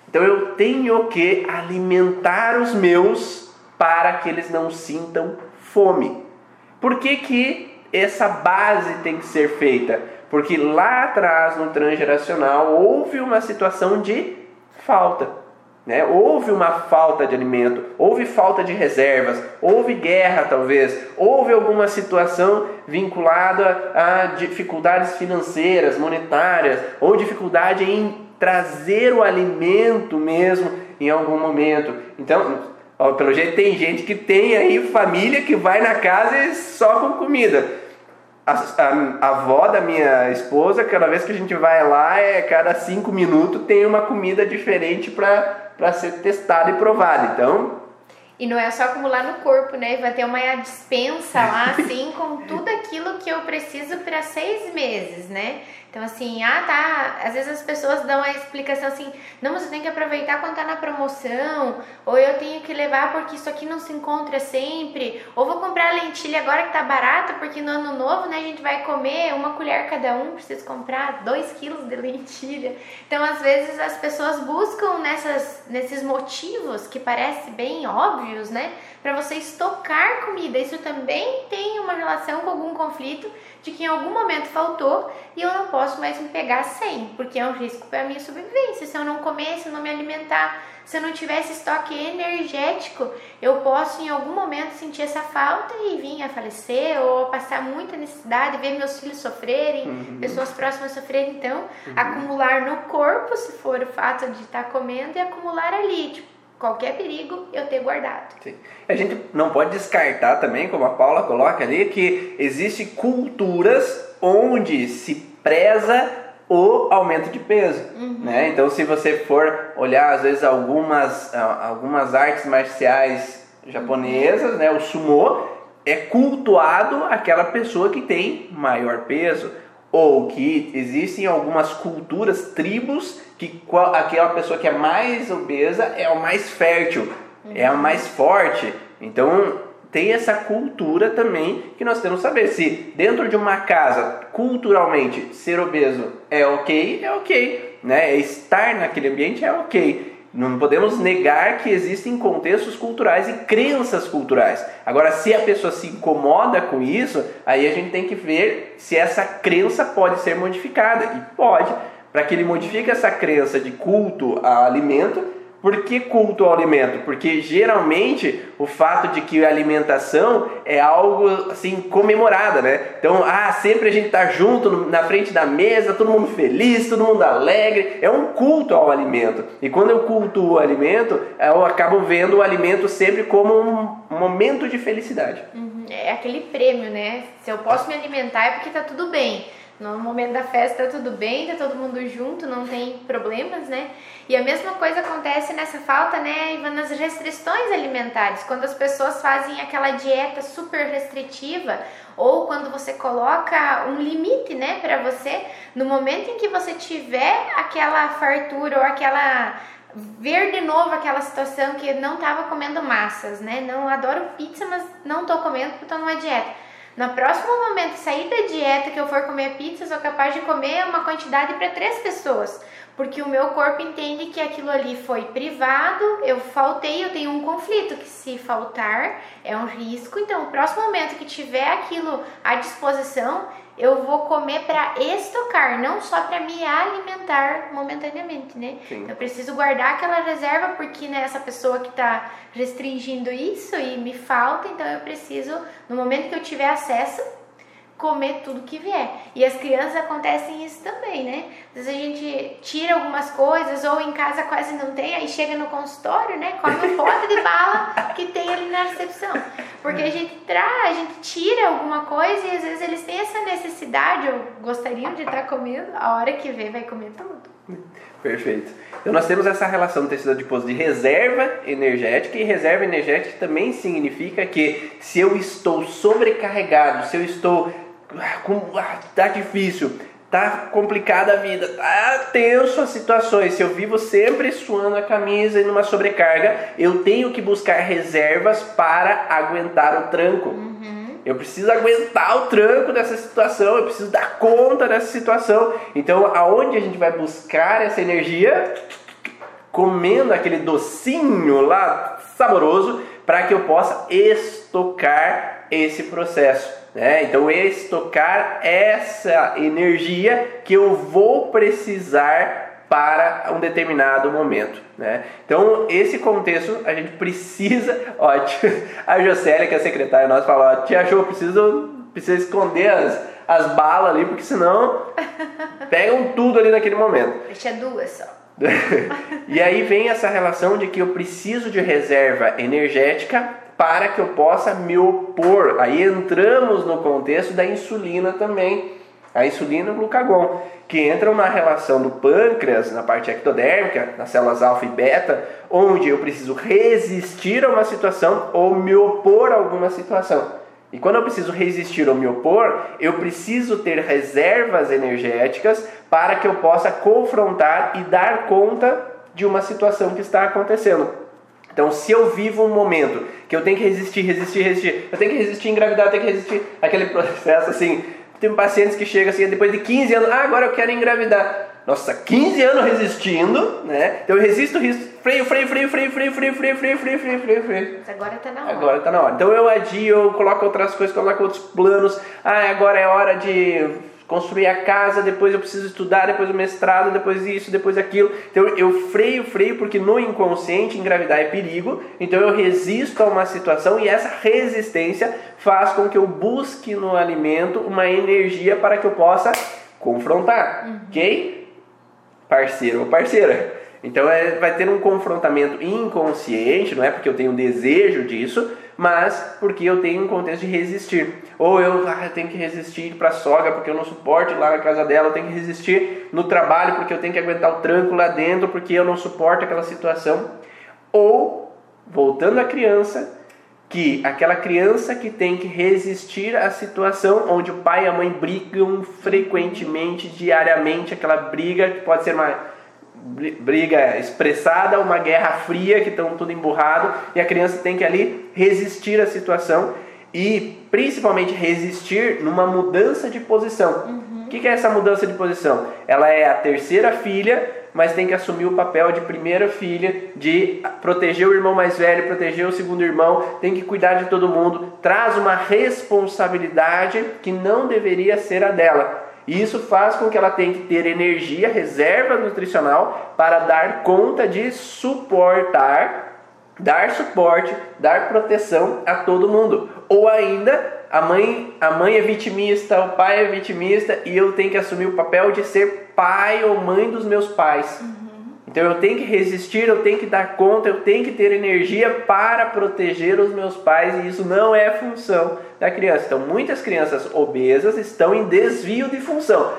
Então eu tenho que alimentar os meus para que eles não sintam fome. Por que, que essa base tem que ser feita? Porque lá atrás, no transgeracional, houve uma situação de falta. Né? Houve uma falta de alimento, houve falta de reservas, houve guerra talvez, houve alguma situação vinculada a dificuldades financeiras, monetárias, ou dificuldade em trazer o alimento mesmo em algum momento. Então, ó, pelo jeito tem gente que tem aí família que vai na casa só com comida a, a, avó da minha esposa, cada vez que a gente vai lá, é cada cinco minutos tem uma comida diferente para ser testada e provada. Então. E não é só acumular no corpo, né? Vai ter uma dispensa lá, assim, com tudo aquilo que eu preciso para seis meses, né? Então, assim, ah, tá. Às vezes as pessoas dão a explicação assim: não, você tem que aproveitar quando tá na promoção, ou eu tenho que levar porque isso aqui não se encontra sempre, ou vou comprar lentilha agora que tá barato, porque no ano novo, né, a gente vai comer uma colher cada um, preciso comprar dois quilos de lentilha. Então, às vezes as pessoas buscam nessas, nesses motivos que parecem bem óbvios, né, para você estocar comida. Isso também tem uma relação com algum conflito de que em algum momento faltou e eu não posso mais me pegar sem, porque é um risco para a minha sobrevivência. Se eu não comer, se eu não me alimentar, se eu não tivesse estoque energético, eu posso em algum momento sentir essa falta e vir a falecer ou passar muita necessidade, ver meus filhos sofrerem, uhum. pessoas próximas sofrerem. Então, uhum. acumular no corpo, se for o fato de estar comendo, e acumular ali, tipo, qualquer perigo eu ter guardado. Sim. A gente não pode descartar também, como a Paula coloca ali, que existem culturas onde se preza o aumento de peso, uhum. né? Então, se você for olhar às vezes algumas algumas artes marciais japonesas, uhum. né, o sumo é cultuado aquela pessoa que tem maior peso ou que existem algumas culturas, tribos, que aquela pessoa que é mais obesa é o mais fértil, uhum. é a mais forte. Então tem essa cultura também que nós temos que saber se dentro de uma casa, culturalmente, ser obeso é ok, é ok. Né? Estar naquele ambiente é ok. Não podemos negar que existem contextos culturais e crenças culturais. Agora, se a pessoa se incomoda com isso, aí a gente tem que ver se essa crença pode ser modificada. E pode, para que ele modifique essa crença de culto a alimento por que culto ao alimento? Porque geralmente o fato de que a alimentação é algo assim comemorada, né? Então, ah, sempre a gente tá junto na frente da mesa, todo mundo feliz, todo mundo alegre. É um culto ao alimento. E quando eu cultuo o alimento, eu acabo vendo o alimento sempre como um momento de felicidade. Uhum. É aquele prêmio, né? Se eu posso me alimentar é porque tá tudo bem. No momento da festa tá tudo bem, tá todo mundo junto, não tem problemas, né? E a mesma coisa acontece nessa falta, né, Ivan, nas restrições alimentares. Quando as pessoas fazem aquela dieta super restritiva ou quando você coloca um limite, né, para você, no momento em que você tiver aquela fartura ou aquela ver de novo aquela situação que não estava comendo massas, né? Não adoro pizza, mas não estou comendo porque estou numa dieta no próximo momento sair da dieta que eu for comer pizza, eu sou capaz de comer uma quantidade para três pessoas, porque o meu corpo entende que aquilo ali foi privado, eu faltei, eu tenho um conflito que se faltar é um risco. Então, o próximo momento que tiver aquilo à disposição, eu vou comer para estocar, não só para me alimentar momentaneamente, né? Sim. Eu preciso guardar aquela reserva porque né, essa pessoa que está restringindo isso e me falta, então eu preciso, no momento que eu tiver acesso, comer tudo que vier. E as crianças acontecem isso também, né? Às vezes a gente tira algumas coisas ou em casa quase não tem, aí chega no consultório, né? Come um pote de bala que tem ali na recepção. Porque a gente traz, a gente tira alguma coisa e às vezes eles têm essa necessidade ou gostariam de estar comendo, a hora que vê vai comer tudo. Perfeito. Então nós temos essa relação do tecido adiposo de reserva energética e reserva energética também significa que se eu estou sobrecarregado, se eu estou tá difícil, tá complicada a vida, tá tenso as situações. Se eu vivo sempre suando a camisa e numa sobrecarga, eu tenho que buscar reservas para aguentar o tranco. Uhum. Eu preciso aguentar o tranco dessa situação, eu preciso dar conta dessa situação. Então, aonde a gente vai buscar essa energia? Comendo aquele docinho lá saboroso para que eu possa estocar esse processo. Né? Então, estocar essa energia que eu vou precisar para um determinado momento. Né? Então, esse contexto a gente precisa. Ó, a Jocélia, que é a secretária nossa, fala: ó, Tia Jo, preciso, precisa esconder as, as balas ali, porque senão pegam tudo ali naquele momento. Deixa duas só. e aí vem essa relação de que eu preciso de reserva energética para que eu possa me opor. Aí entramos no contexto da insulina também, a insulina e o glucagon, que entram na relação do pâncreas, na parte ectodérmica, nas células alfa e beta, onde eu preciso resistir a uma situação ou me opor a alguma situação. E quando eu preciso resistir ou me opor, eu preciso ter reservas energéticas para que eu possa confrontar e dar conta de uma situação que está acontecendo. Então, se eu vivo um momento que eu tenho que resistir, resistir, resistir, eu tenho que resistir engravidar, eu tenho que resistir aquele processo assim. Tem pacientes que chegam assim, depois de 15 anos, ah, agora eu quero engravidar. Nossa, 15 anos resistindo, né? Então eu resisto, resisto, freio, freio, freio, freio, freio, freio, freio, freio, freio, freio, freio, freio. Agora tá na hora. Agora tá na hora. Então eu adio, eu coloco outras coisas, coloco outros planos. Ah, agora é hora de construir a casa, depois eu preciso estudar, depois o mestrado, depois isso, depois aquilo. Então eu freio, freio, porque no inconsciente engravidar é perigo, então eu resisto a uma situação e essa resistência faz com que eu busque no alimento uma energia para que eu possa confrontar, uhum. ok? Parceiro ou parceira. Então é, vai ter um confrontamento inconsciente, não é porque eu tenho desejo disso, mas porque eu tenho um contexto de resistir. Ou eu, ah, eu tenho que resistir para a sogra porque eu não suporto ir lá na casa dela, eu tenho que resistir no trabalho porque eu tenho que aguentar o tranco lá dentro porque eu não suporto aquela situação. Ou, voltando à criança, que aquela criança que tem que resistir à situação onde o pai e a mãe brigam frequentemente, diariamente, aquela briga que pode ser uma briga expressada, uma guerra fria que estão tudo emburrado e a criança tem que ali resistir à situação e principalmente resistir numa mudança de posição. Uhum. O que é essa mudança de posição? Ela é a terceira filha, mas tem que assumir o papel de primeira filha, de proteger o irmão mais velho, proteger o segundo irmão, tem que cuidar de todo mundo, traz uma responsabilidade que não deveria ser a dela. E isso faz com que ela tenha que ter energia, reserva nutricional para dar conta de suportar, dar suporte, dar proteção a todo mundo. Ou ainda, a mãe, a mãe é vitimista, o pai é vitimista e eu tenho que assumir o papel de ser pai ou mãe dos meus pais. Uhum. Então eu tenho que resistir, eu tenho que dar conta, eu tenho que ter energia para proteger os meus pais e isso não é função da criança. Então muitas crianças obesas estão em desvio de função.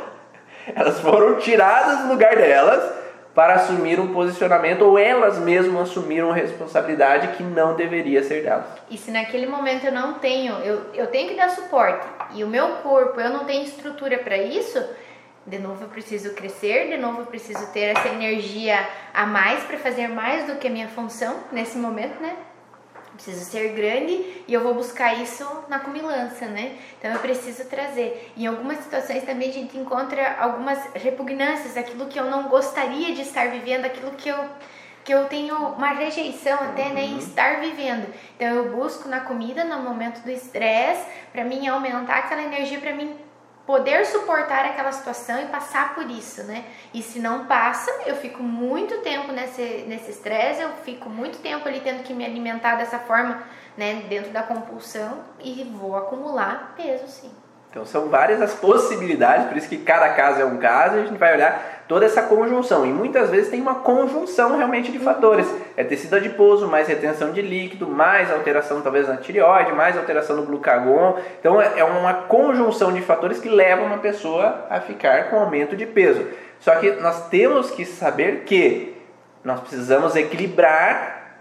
Elas foram tiradas do lugar delas para assumir um posicionamento ou elas mesmas assumiram responsabilidade que não deveria ser delas. E se naquele momento eu não tenho, eu, eu tenho que dar suporte e o meu corpo, eu não tenho estrutura para isso, de novo eu preciso crescer, de novo eu preciso ter essa energia a mais para fazer mais do que a minha função nesse momento, né? Preciso ser grande e eu vou buscar isso na cumilança, né? Então eu preciso trazer. Em algumas situações também a gente encontra algumas repugnâncias, aquilo que eu não gostaria de estar vivendo, aquilo que eu que eu tenho uma rejeição até né, em uhum. estar vivendo. Então eu busco na comida, no momento do estresse, para mim aumentar aquela energia para mim poder suportar aquela situação e passar por isso, né? E se não passa, eu fico muito tempo nesse nesse estresse, eu fico muito tempo ali tendo que me alimentar dessa forma, né, dentro da compulsão e vou acumular peso, sim. Então são várias as possibilidades, por isso que cada caso é um caso, e a gente vai olhar toda essa conjunção. E muitas vezes tem uma conjunção realmente de fatores. É tecido adiposo, mais retenção de líquido, mais alteração talvez na tireoide, mais alteração no glucagon. Então é, é uma conjunção de fatores que levam uma pessoa a ficar com aumento de peso. Só que nós temos que saber que nós precisamos equilibrar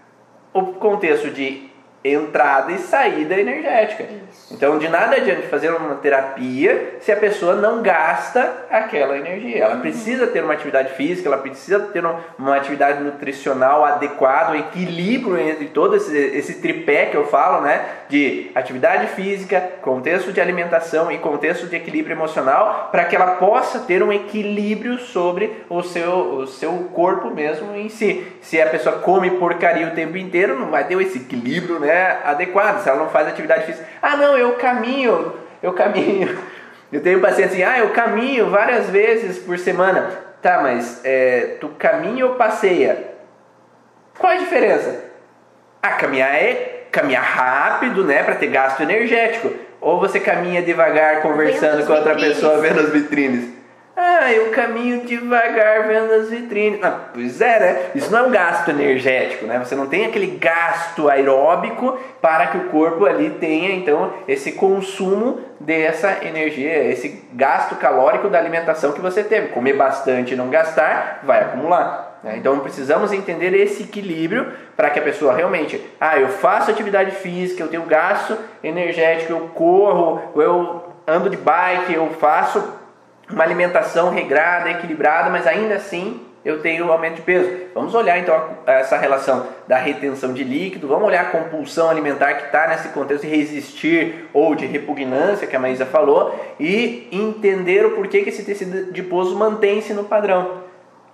o contexto de entrada e saída energética. Isso. Então, de nada adianta fazer uma terapia se a pessoa não gasta aquela energia. Ela uhum. precisa ter uma atividade física, ela precisa ter uma atividade nutricional adequada, um equilíbrio entre todo esse, esse tripé que eu falo, né? De atividade física, contexto de alimentação e contexto de equilíbrio emocional, para que ela possa ter um equilíbrio sobre o seu, o seu corpo mesmo em si. Se a pessoa come porcaria o tempo inteiro, não vai ter esse equilíbrio, né? É adequado, se ela não faz atividade física. Ah, não, eu caminho, eu caminho. Eu tenho paciente assim, ah, eu caminho várias vezes por semana. Tá, mas é, tu caminha ou passeia? Qual a diferença? Ah, caminhar é caminhar rápido, né, para ter gasto energético. Ou você caminha devagar conversando com outra vitrines. pessoa vendo as vitrines. Ah, eu caminho devagar vendo as vitrines. Ah, pois é, né? Isso não é um gasto energético, né? Você não tem aquele gasto aeróbico para que o corpo ali tenha, então, esse consumo dessa energia, esse gasto calórico da alimentação que você teve. Comer bastante e não gastar, vai acumular. Né? Então, precisamos entender esse equilíbrio para que a pessoa realmente, ah, eu faço atividade física, eu tenho gasto energético, eu corro, eu ando de bike, eu faço uma alimentação regrada, equilibrada, mas ainda assim eu tenho um aumento de peso. Vamos olhar então essa relação da retenção de líquido, vamos olhar a compulsão alimentar que está nesse contexto de resistir ou de repugnância, que a Maísa falou, e entender o porquê que esse tecido adiposo mantém-se no padrão.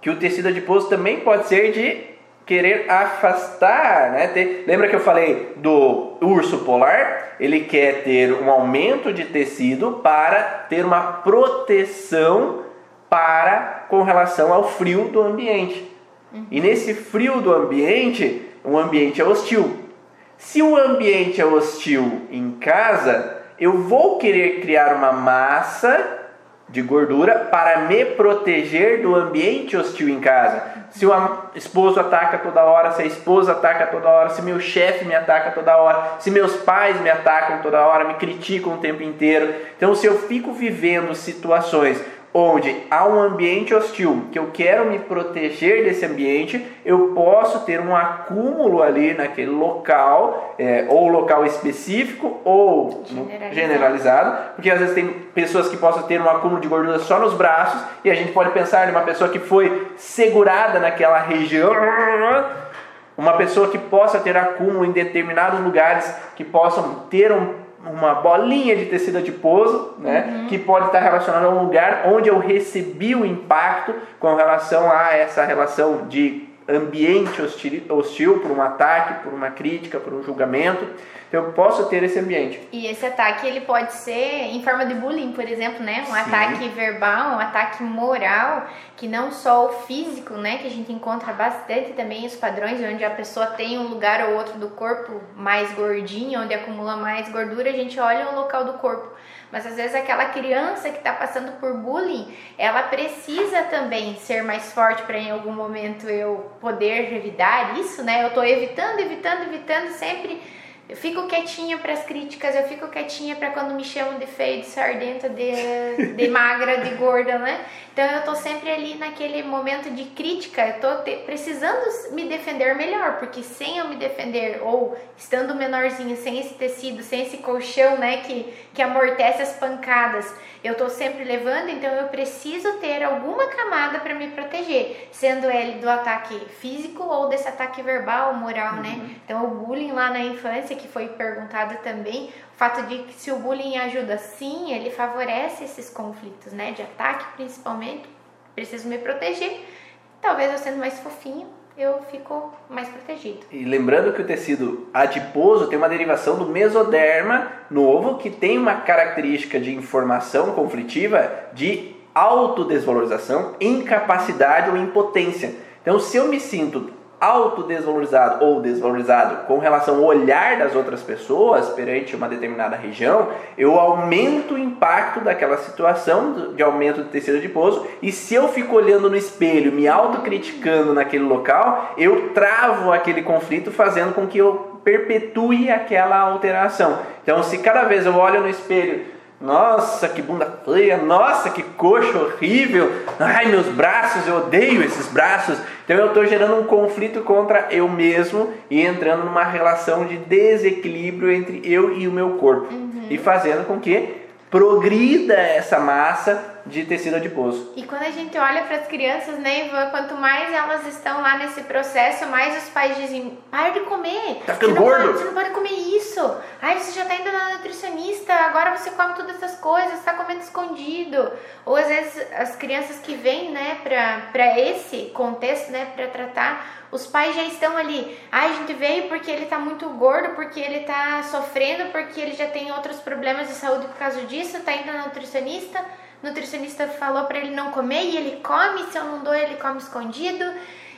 Que o tecido adiposo também pode ser de querer afastar, né? Ter, lembra que eu falei do urso polar? Ele quer ter um aumento de tecido para ter uma proteção para com relação ao frio do ambiente. Uhum. E nesse frio do ambiente, o ambiente é hostil. Se o ambiente é hostil em casa, eu vou querer criar uma massa de gordura para me proteger do ambiente hostil em casa. Se o esposo ataca toda hora, se a esposa ataca toda hora, se meu chefe me ataca toda hora, se meus pais me atacam toda hora, me criticam o tempo inteiro. Então, se eu fico vivendo situações onde há um ambiente hostil, que eu quero me proteger desse ambiente, eu posso ter um acúmulo ali naquele local, é, ou local específico, ou generalizado. generalizado. porque às vezes tem pessoas que possam ter um acúmulo de gordura só nos braços, e a gente pode pensar em uma pessoa que foi segurada naquela região, uma pessoa que possa ter acúmulo em determinados lugares, que possam ter um uma bolinha de tecido adiposo, né, uhum. que pode estar relacionado a um lugar onde eu recebi o impacto com relação a essa relação de ambiente hostil, hostil por um ataque, por uma crítica, por um julgamento. Então eu posso ter esse ambiente. E esse ataque ele pode ser em forma de bullying, por exemplo, né? Um Sim. ataque verbal, um ataque moral, que não só o físico, né? Que a gente encontra bastante também os padrões, onde a pessoa tem um lugar ou outro do corpo mais gordinho, onde acumula mais gordura, a gente olha o local do corpo. Mas às vezes aquela criança que está passando por bullying, ela precisa também ser mais forte para em algum momento eu poder revidar isso, né? Eu estou evitando, evitando, evitando sempre eu fico quietinha para as críticas, eu fico quietinha para quando me chamam de feia, de sardenta, de, de magra, de gorda, né? Então eu tô sempre ali naquele momento de crítica, eu tô te, precisando me defender melhor, porque sem eu me defender ou estando menorzinho, sem esse tecido, sem esse colchão, né, que, que amortece as pancadas, eu tô sempre levando, então eu preciso ter alguma camada para me proteger, sendo ele do ataque físico ou desse ataque verbal, moral, né? uhum. né? Então o bullying lá na infância, que foi perguntado também, o fato de que se o bullying ajuda sim, ele favorece esses conflitos, né? De ataque principalmente, preciso me proteger. Talvez eu sendo mais fofinho, eu fico mais protegido. E lembrando que o tecido adiposo tem uma derivação do mesoderma novo, que tem uma característica de informação conflitiva de autodesvalorização, incapacidade ou impotência. Então, se eu me sinto autodesvalorizado ou desvalorizado com relação ao olhar das outras pessoas perante uma determinada região, eu aumento o impacto daquela situação de aumento do tecido adiposo e se eu fico olhando no espelho, me autocriticando naquele local, eu travo aquele conflito fazendo com que eu perpetue aquela alteração. Então, se cada vez eu olho no espelho nossa, que bunda feia, nossa, que coxa horrível. Ai, meus braços, eu odeio esses braços. Então eu estou gerando um conflito contra eu mesmo e entrando numa relação de desequilíbrio entre eu e o meu corpo. Uhum. E fazendo com que progrida essa massa de tecido adiposo. E quando a gente olha para as crianças, né, Ivan, quanto mais elas estão lá nesse processo, mais os pais dizem: para de comer. Tá ficando você gordo. Pode, você não pode comer isso. Ai, você já tá indo na nutricionista, agora você come todas essas coisas, está comendo escondido. Ou às vezes as crianças que vêm, né, para esse contexto, né, para tratar os pais já estão ali. Ai, a gente veio porque ele tá muito gordo, porque ele tá sofrendo, porque ele já tem outros problemas de saúde por causa disso, tá indo na nutricionista nutricionista falou para ele não comer e ele come, se eu não dou, ele come escondido.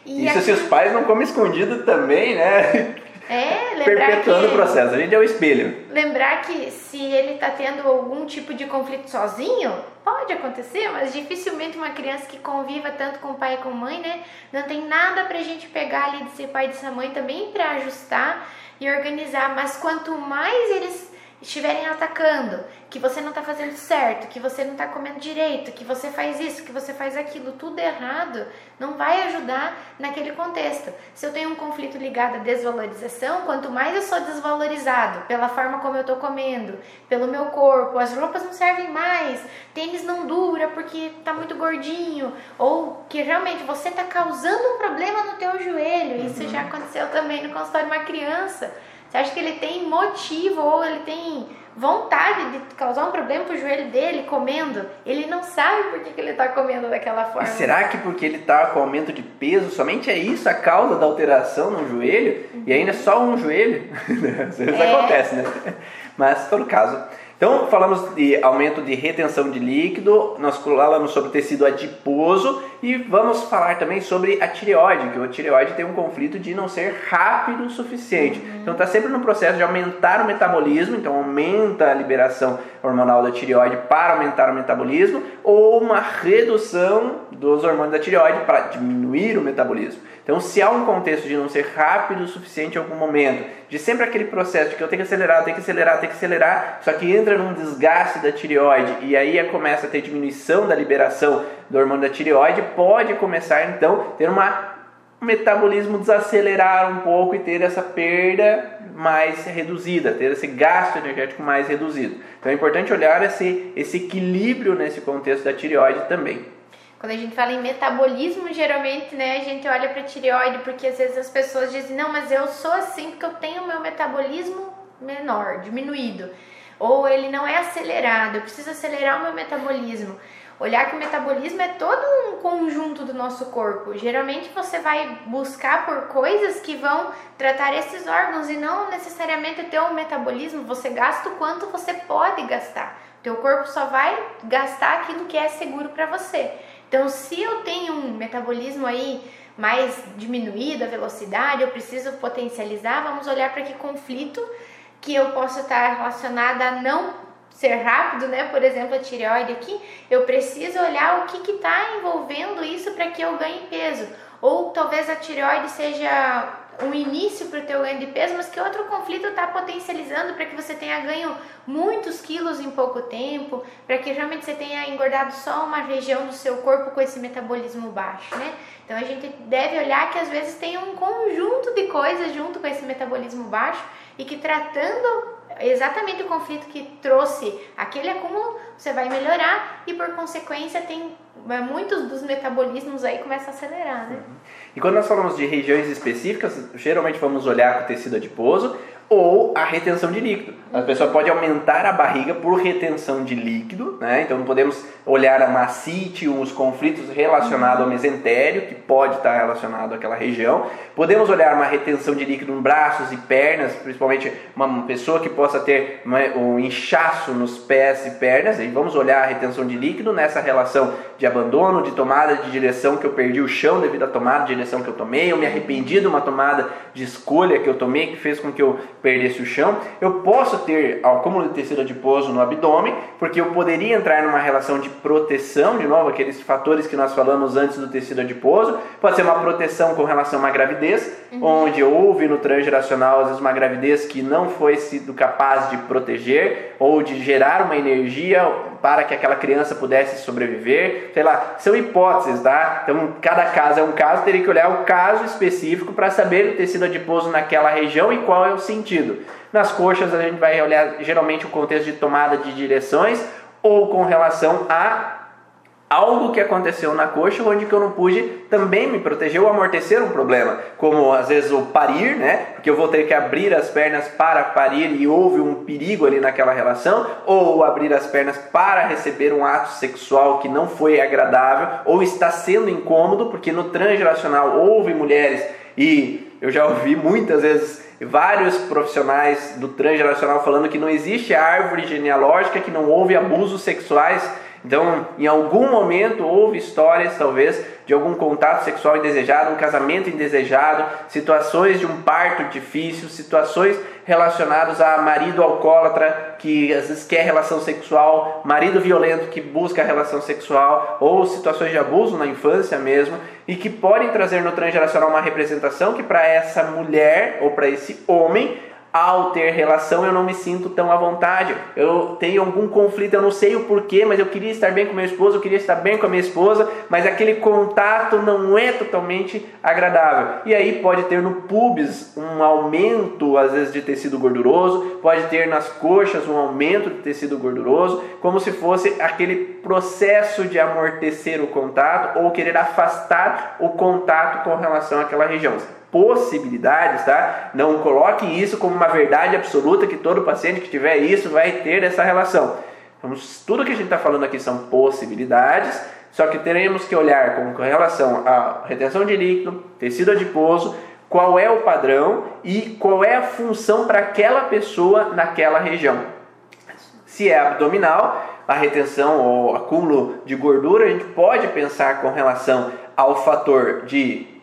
E Isso aqui... se os pais não comem escondido também, né? É, lembrar Perpetuando que, o processo, a gente é o espelho. Lembrar que se ele está tendo algum tipo de conflito sozinho, pode acontecer, mas dificilmente uma criança que conviva tanto com o pai e com a mãe, né? Não tem nada pra gente pegar ali de ser pai e de ser mãe também para ajustar e organizar. Mas quanto mais eles estiverem atacando, que você não está fazendo certo, que você não está comendo direito, que você faz isso, que você faz aquilo, tudo errado, não vai ajudar naquele contexto. Se eu tenho um conflito ligado à desvalorização, quanto mais eu sou desvalorizado pela forma como eu estou comendo, pelo meu corpo, as roupas não servem mais, tênis não dura porque está muito gordinho, ou que realmente você está causando um problema no teu joelho. Isso uhum. já aconteceu também no consultório de uma criança você acha que ele tem motivo ou ele tem vontade de causar um problema pro joelho dele comendo? Ele não sabe por que, que ele está comendo daquela forma. E será que porque ele está com aumento de peso, somente é isso a causa da alteração no joelho? Uhum. E ainda é só um joelho? Às vezes é. acontece, né? Mas, todo caso. Então, falamos de aumento de retenção de líquido, nós falamos sobre tecido adiposo e vamos falar também sobre a tireoide, que o tireoide tem um conflito de não ser rápido o suficiente. Uhum. Então, está sempre no processo de aumentar o metabolismo, então aumenta a liberação hormonal da tireoide para aumentar o metabolismo, ou uma redução dos hormônios da tireoide para diminuir o metabolismo. Então, se há um contexto de não ser rápido o suficiente em algum momento, de sempre aquele processo de que eu tenho que acelerar, tenho que acelerar, tenho que acelerar, só que entra num desgaste da tireoide e aí começa a ter diminuição da liberação do hormônio da tireoide, pode começar então ter uma um metabolismo desacelerar um pouco e ter essa perda mais reduzida, ter esse gasto energético mais reduzido. Então é importante olhar esse, esse equilíbrio nesse contexto da tireoide também. Quando a gente fala em metabolismo, geralmente, né, a gente olha para tireoide porque às vezes as pessoas dizem: "Não, mas eu sou assim porque eu tenho o meu metabolismo menor, diminuído". Ou ele não é acelerado, eu preciso acelerar o meu metabolismo. Olhar que o metabolismo é todo um conjunto do nosso corpo. Geralmente você vai buscar por coisas que vão tratar esses órgãos e não necessariamente o teu metabolismo. Você gasta o quanto você pode gastar. Teu corpo só vai gastar aquilo que é seguro para você. Então, se eu tenho um metabolismo aí mais diminuído, a velocidade, eu preciso potencializar, vamos olhar para que conflito que eu posso estar relacionada a não ser rápido, né? Por exemplo, a tireoide aqui, eu preciso olhar o que está envolvendo isso para que eu ganhe peso. Ou talvez a tireoide seja um início para o teu ganho de peso, mas que outro conflito está potencializando para que você tenha ganho muitos quilos em pouco tempo, para que realmente você tenha engordado só uma região do seu corpo com esse metabolismo baixo, né? Então a gente deve olhar que às vezes tem um conjunto de coisas junto com esse metabolismo baixo e que tratando exatamente o conflito que trouxe aquele acúmulo, você vai melhorar e por consequência tem é, muitos dos metabolismos aí começam a acelerar, né? E quando nós falamos de regiões específicas, geralmente vamos olhar com o tecido adiposo ou a retenção de líquido. A pessoa pode aumentar a barriga por retenção de líquido, né? Então não podemos olhar a macite, os conflitos relacionados ao mesentério, que pode estar relacionado àquela região. Podemos olhar uma retenção de líquido em braços e pernas, principalmente uma pessoa que possa ter um inchaço nos pés e pernas. E vamos olhar a retenção de líquido nessa relação de abandono, de tomada de direção que eu perdi o chão devido à tomada de direção que eu tomei, eu me arrependi de uma tomada de escolha que eu tomei que fez com que eu perdesse o chão. Eu posso ter acúmulo de tecido adiposo no abdômen, porque eu poderia entrar numa relação de proteção, de novo, aqueles fatores que nós falamos antes do tecido adiposo. Pode ser uma proteção com relação a uma gravidez, uhum. onde houve no transgeracional, às vezes, uma gravidez que não foi sido capaz de proteger ou de gerar uma energia para que aquela criança pudesse sobreviver. Sei lá, são hipóteses, tá? Então, cada caso é um caso, teria que olhar o caso específico para saber o tecido adiposo naquela região e qual é o sentido. Nas coxas, a gente vai olhar geralmente o contexto de tomada de direções ou com relação a algo que aconteceu na coxa onde que eu não pude também me proteger ou amortecer um problema, como às vezes o parir, né? Porque eu vou ter que abrir as pernas para parir e houve um perigo ali naquela relação, ou abrir as pernas para receber um ato sexual que não foi agradável ou está sendo incômodo, porque no transgeracional houve mulheres e eu já ouvi muitas vezes vários profissionais do transgeracional falando que não existe árvore genealógica que não houve abusos sexuais. Então, em algum momento houve histórias, talvez, de algum contato sexual indesejado, um casamento indesejado, situações de um parto difícil, situações relacionadas a marido alcoólatra que às vezes quer relação sexual, marido violento que busca relação sexual, ou situações de abuso na infância mesmo, e que podem trazer no transgeracional uma representação que para essa mulher ou para esse homem ao ter relação eu não me sinto tão à vontade. Eu tenho algum conflito, eu não sei o porquê, mas eu queria estar bem com meu esposo, eu queria estar bem com a minha esposa, mas aquele contato não é totalmente agradável. E aí pode ter no pubis um aumento, às vezes, de tecido gorduroso, pode ter nas coxas um aumento de tecido gorduroso, como se fosse aquele processo de amortecer o contato ou querer afastar o contato com relação àquela região possibilidades, tá? Não coloque isso como uma verdade absoluta que todo paciente que tiver isso vai ter essa relação. Então, tudo que a gente está falando aqui são possibilidades, só que teremos que olhar com relação à retenção de líquido, tecido adiposo, qual é o padrão e qual é a função para aquela pessoa naquela região. Se é abdominal, a retenção ou acúmulo de gordura, a gente pode pensar com relação ao fator de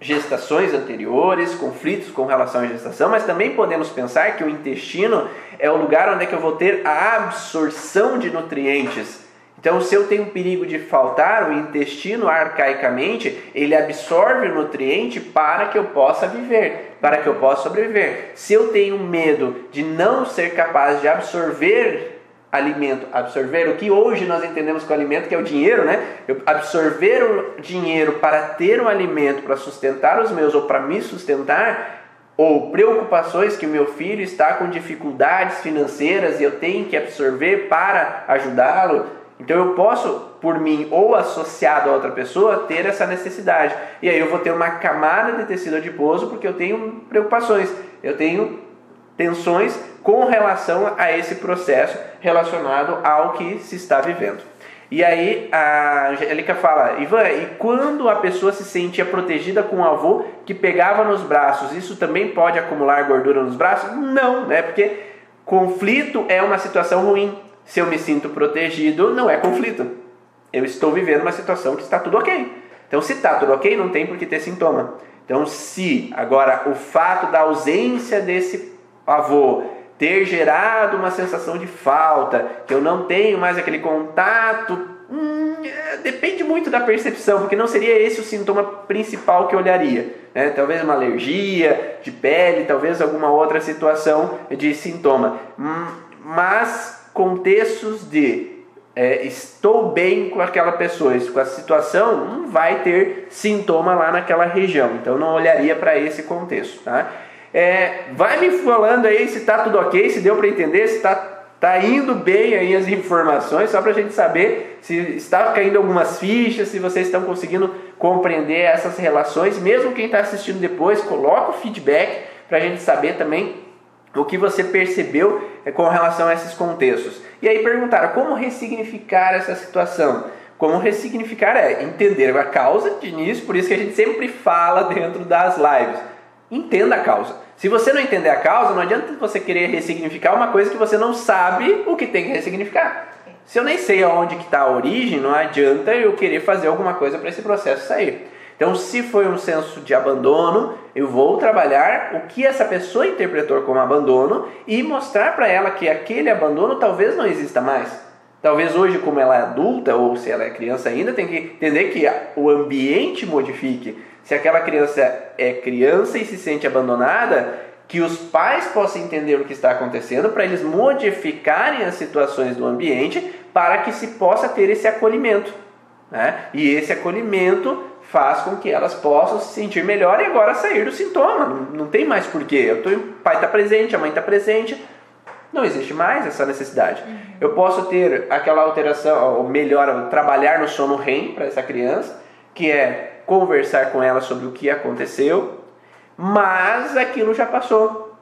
gestações anteriores, conflitos com relação à gestação, mas também podemos pensar que o intestino é o lugar onde é que eu vou ter a absorção de nutrientes. Então, se eu tenho perigo de faltar, o intestino arcaicamente, ele absorve o nutriente para que eu possa viver, para que eu possa sobreviver. Se eu tenho medo de não ser capaz de absorver alimento, absorver o que hoje nós entendemos com alimento, que é o dinheiro, né? Eu absorver o dinheiro para ter um alimento para sustentar os meus ou para me sustentar, ou preocupações que o meu filho está com dificuldades financeiras e eu tenho que absorver para ajudá-lo. Então eu posso, por mim ou associado a outra pessoa, ter essa necessidade. E aí eu vou ter uma camada de tecido adiposo porque eu tenho preocupações, eu tenho tensões com relação a esse processo relacionado ao que se está vivendo. E aí a Angélica fala, Ivan, e quando a pessoa se sentia protegida com o avô que pegava nos braços, isso também pode acumular gordura nos braços? Não, né? Porque conflito é uma situação ruim. Se eu me sinto protegido, não é conflito. Eu estou vivendo uma situação que está tudo ok. Então, se está tudo ok, não tem por que ter sintoma. Então, se agora o fato da ausência desse avô ter gerado uma sensação de falta, que eu não tenho mais aquele contato, hum, é, depende muito da percepção, porque não seria esse o sintoma principal que eu olharia. Né? Talvez uma alergia de pele, talvez alguma outra situação de sintoma. Hum, mas contextos de é, estou bem com aquela pessoa, com a situação, não vai ter sintoma lá naquela região. Então não olharia para esse contexto. Tá? É, vai me falando aí se está tudo ok, se deu para entender, se está tá indo bem aí as informações, só para a gente saber se está caindo algumas fichas, se vocês estão conseguindo compreender essas relações. Mesmo quem está assistindo depois, coloca o feedback para a gente saber também o que você percebeu é, com relação a esses contextos. E aí perguntaram como ressignificar essa situação. Como ressignificar é entender a causa de início, por isso que a gente sempre fala dentro das lives. Entenda a causa. Se você não entender a causa, não adianta você querer ressignificar uma coisa que você não sabe o que tem que ressignificar. Se eu nem sei aonde que está a origem, não adianta eu querer fazer alguma coisa para esse processo sair. Então, se foi um senso de abandono, eu vou trabalhar o que essa pessoa interpretou como abandono e mostrar para ela que aquele abandono talvez não exista mais. Talvez hoje, como ela é adulta ou se ela é criança ainda, tem que entender que o ambiente modifique. Se aquela criança é criança e se sente abandonada, que os pais possam entender o que está acontecendo para eles modificarem as situações do ambiente para que se possa ter esse acolhimento. Né? E esse acolhimento faz com que elas possam se sentir melhor e agora sair do sintoma. Não, não tem mais porquê. Eu tô, o pai está presente, a mãe está presente. Não existe mais essa necessidade. Uhum. Eu posso ter aquela alteração, ou melhor, trabalhar no sono REM para essa criança, que é conversar com ela sobre o que aconteceu, mas aquilo já passou.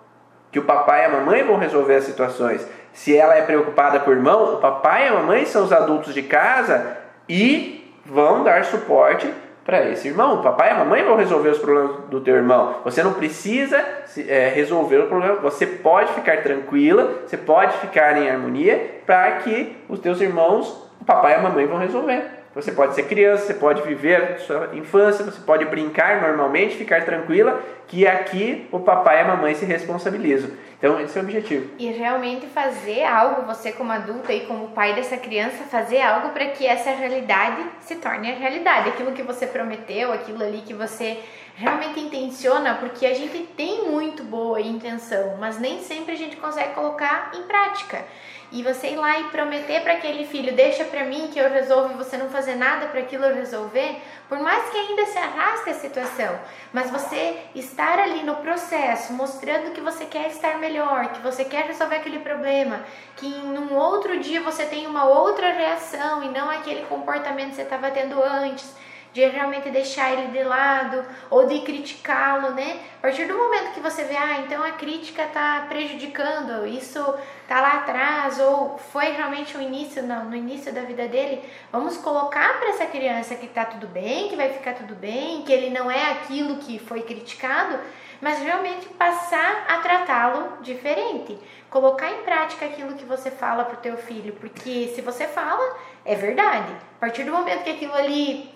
Que o papai e a mamãe vão resolver as situações. Se ela é preocupada com o irmão, o papai e a mamãe são os adultos de casa e vão dar suporte para esse irmão. O papai e a mamãe vão resolver os problemas do teu irmão. Você não precisa é, resolver o problema. Você pode ficar tranquila, você pode ficar em harmonia para que os teus irmãos, o papai e a mamãe vão resolver. Você pode ser criança, você pode viver sua infância, você pode brincar normalmente, ficar tranquila, que aqui o papai e a mamãe se responsabilizam. Então, esse é o objetivo. E realmente fazer algo, você como adulta e como pai dessa criança, fazer algo para que essa realidade se torne a realidade. Aquilo que você prometeu, aquilo ali que você realmente intenciona, porque a gente tem muito boa intenção, mas nem sempre a gente consegue colocar em prática. E você ir lá e prometer para aquele filho, deixa para mim que eu resolvo e você não fazer nada para aquilo resolver, por mais que ainda se arraste a situação, mas você estar ali no processo, mostrando que você quer estar melhor, que você quer resolver aquele problema, que em um outro dia você tem uma outra reação e não aquele comportamento que você estava tendo antes de realmente deixar ele de lado ou de criticá-lo, né? A partir do momento que você vê, ah, então a crítica está prejudicando, isso tá lá atrás ou foi realmente o início, não, no início da vida dele, vamos colocar para essa criança que tá tudo bem, que vai ficar tudo bem, que ele não é aquilo que foi criticado, mas realmente passar a tratá-lo diferente, colocar em prática aquilo que você fala pro teu filho, porque se você fala, é verdade. A partir do momento que aquilo ali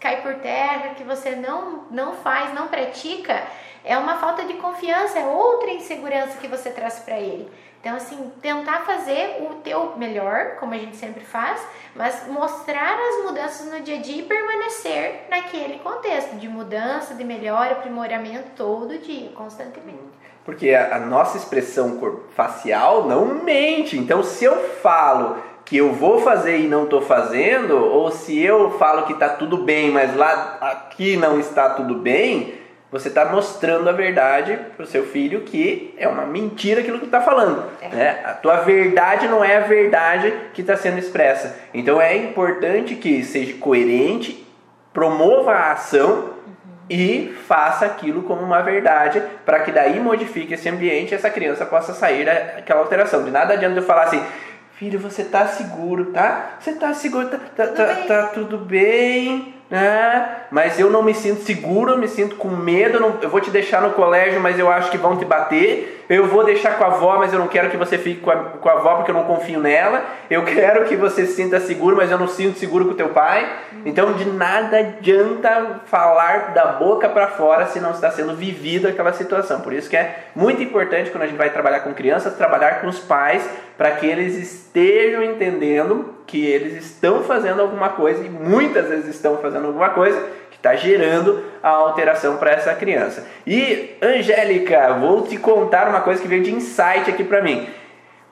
cai por terra, que você não, não faz, não pratica, é uma falta de confiança, é outra insegurança que você traz para ele. Então, assim, tentar fazer o teu melhor, como a gente sempre faz, mas mostrar as mudanças no dia a dia e permanecer naquele contexto de mudança, de melhora, aprimoramento todo dia, constantemente. Porque a, a nossa expressão facial não mente. Então, se eu falo que eu vou fazer e não estou fazendo, ou se eu falo que está tudo bem, mas lá aqui não está tudo bem, você está mostrando a verdade para o seu filho que é uma mentira aquilo que está falando. É. Né? A tua verdade não é a verdade que está sendo expressa. Então é importante que seja coerente, promova a ação uhum. e faça aquilo como uma verdade para que daí modifique esse ambiente e essa criança possa sair daquela alteração. De nada adianta eu falar assim Filho, você tá seguro, tá? Você tá seguro, tá, tá, tudo, tá, tá tudo bem né? mas eu não me sinto seguro, me sinto com medo. Não, eu vou te deixar no colégio, mas eu acho que vão te bater. Eu vou deixar com a avó, mas eu não quero que você fique com a, com a avó porque eu não confio nela. Eu quero que você se sinta seguro, mas eu não sinto seguro com o teu pai. Então, de nada adianta falar da boca para fora se não está sendo vivida aquela situação. Por isso que é muito importante quando a gente vai trabalhar com crianças, trabalhar com os pais para que eles estejam entendendo que eles estão fazendo alguma coisa e muitas vezes estão fazendo alguma coisa que está gerando a alteração para essa criança. E Angélica, vou te contar uma coisa que veio de insight aqui para mim.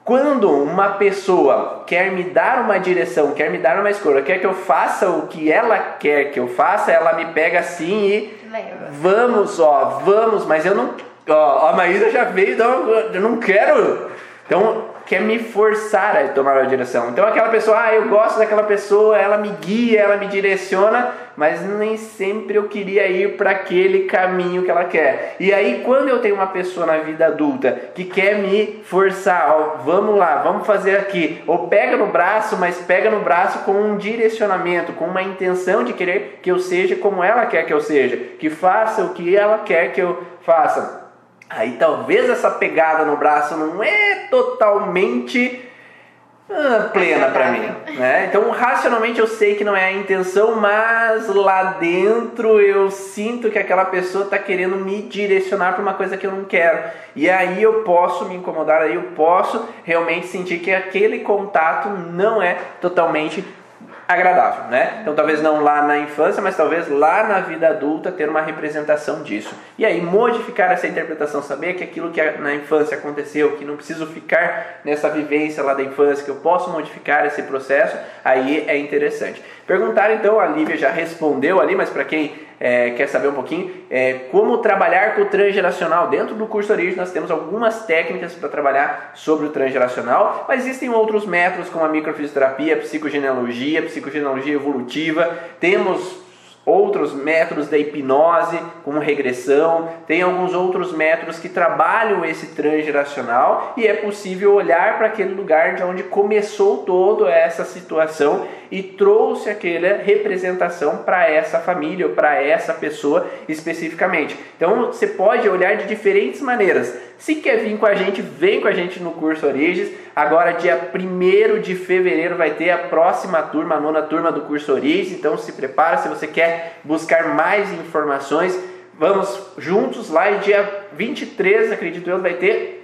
Quando uma pessoa quer me dar uma direção, quer me dar uma escolha, quer que eu faça o que ela quer que eu faça, ela me pega assim e Leva. vamos, ó, vamos, mas eu não, ó, a Maísa já veio, então eu não quero. Então quer me forçar a tomar uma direção. Então aquela pessoa, ah, eu gosto daquela pessoa, ela me guia, ela me direciona, mas nem sempre eu queria ir para aquele caminho que ela quer. E aí quando eu tenho uma pessoa na vida adulta que quer me forçar, ó, vamos lá, vamos fazer aqui, ou pega no braço, mas pega no braço com um direcionamento, com uma intenção de querer que eu seja como ela quer que eu seja, que faça o que ela quer que eu faça. Aí talvez essa pegada no braço não é totalmente ah, plena para mim, né? Então racionalmente eu sei que não é a intenção, mas lá dentro eu sinto que aquela pessoa está querendo me direcionar para uma coisa que eu não quero. E aí eu posso me incomodar, aí eu posso realmente sentir que aquele contato não é totalmente agradável, né? Então talvez não lá na infância, mas talvez lá na vida adulta ter uma representação disso. E aí modificar essa interpretação, saber que aquilo que na infância aconteceu, que não preciso ficar nessa vivência lá da infância, que eu posso modificar esse processo, aí é interessante. Perguntar então, a Lívia já respondeu ali, mas para quem é, quer saber um pouquinho é, como trabalhar com o transgeracional. Dentro do curso Origem nós temos algumas técnicas para trabalhar sobre o transgeracional, mas existem outros métodos como a microfisioterapia, psicogenealogia, psicogenealogia evolutiva. Temos outros métodos da hipnose, como regressão, tem alguns outros métodos que trabalham esse transgeracional e é possível olhar para aquele lugar de onde começou toda essa situação e trouxe aquela representação para essa família ou para essa pessoa especificamente. Então você pode olhar de diferentes maneiras. Se quer vir com a gente, vem com a gente no curso Origens. Agora, dia 1 de fevereiro, vai ter a próxima turma, a nona turma do curso Origens. Então se prepara se você quer buscar mais informações. Vamos juntos lá e dia 23, acredito eu, vai ter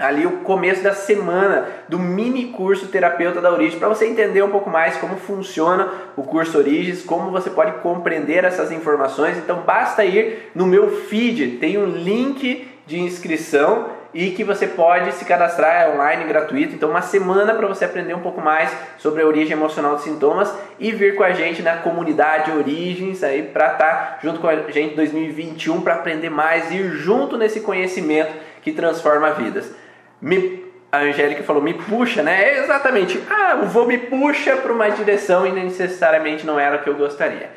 ali o começo da semana do mini curso Terapeuta da Origem, para você entender um pouco mais como funciona o curso Origens, como você pode compreender essas informações. Então basta ir no meu feed, tem um link de inscrição e que você pode se cadastrar é online gratuito. Então, uma semana para você aprender um pouco mais sobre a origem emocional dos sintomas e vir com a gente na comunidade Origens aí para estar tá junto com a gente em 2021 para aprender mais e ir junto nesse conhecimento que transforma vidas me, a Angélica falou, me puxa, né? Exatamente, ah, o vou me puxa para uma direção e necessariamente não era o que eu gostaria.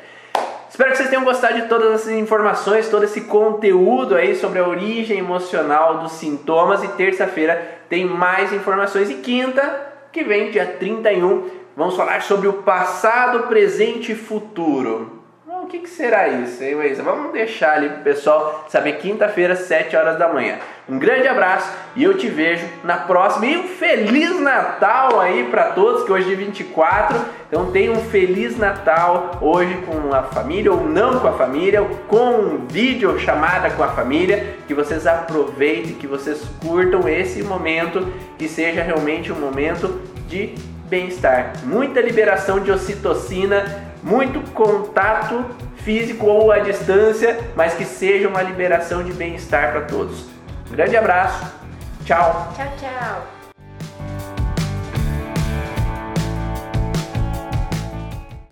Espero que vocês tenham gostado de todas essas informações, todo esse conteúdo aí sobre a origem emocional dos sintomas. E terça-feira tem mais informações. E quinta, que vem, dia 31, vamos falar sobre o passado, presente e futuro o que, que será isso, hein, Weisa? Vamos deixar ali pro pessoal saber quinta-feira, 7 horas da manhã. Um grande abraço e eu te vejo na próxima. E um Feliz Natal aí para todos, que hoje é 24. Então tem um Feliz Natal hoje com a família ou não com a família, ou com um vídeo chamada com a família. Que vocês aproveitem, que vocês curtam esse momento, que seja realmente um momento de bem-estar. Muita liberação de ocitocina muito contato físico ou à distância, mas que seja uma liberação de bem-estar para todos. Um grande abraço, tchau. Tchau, tchau.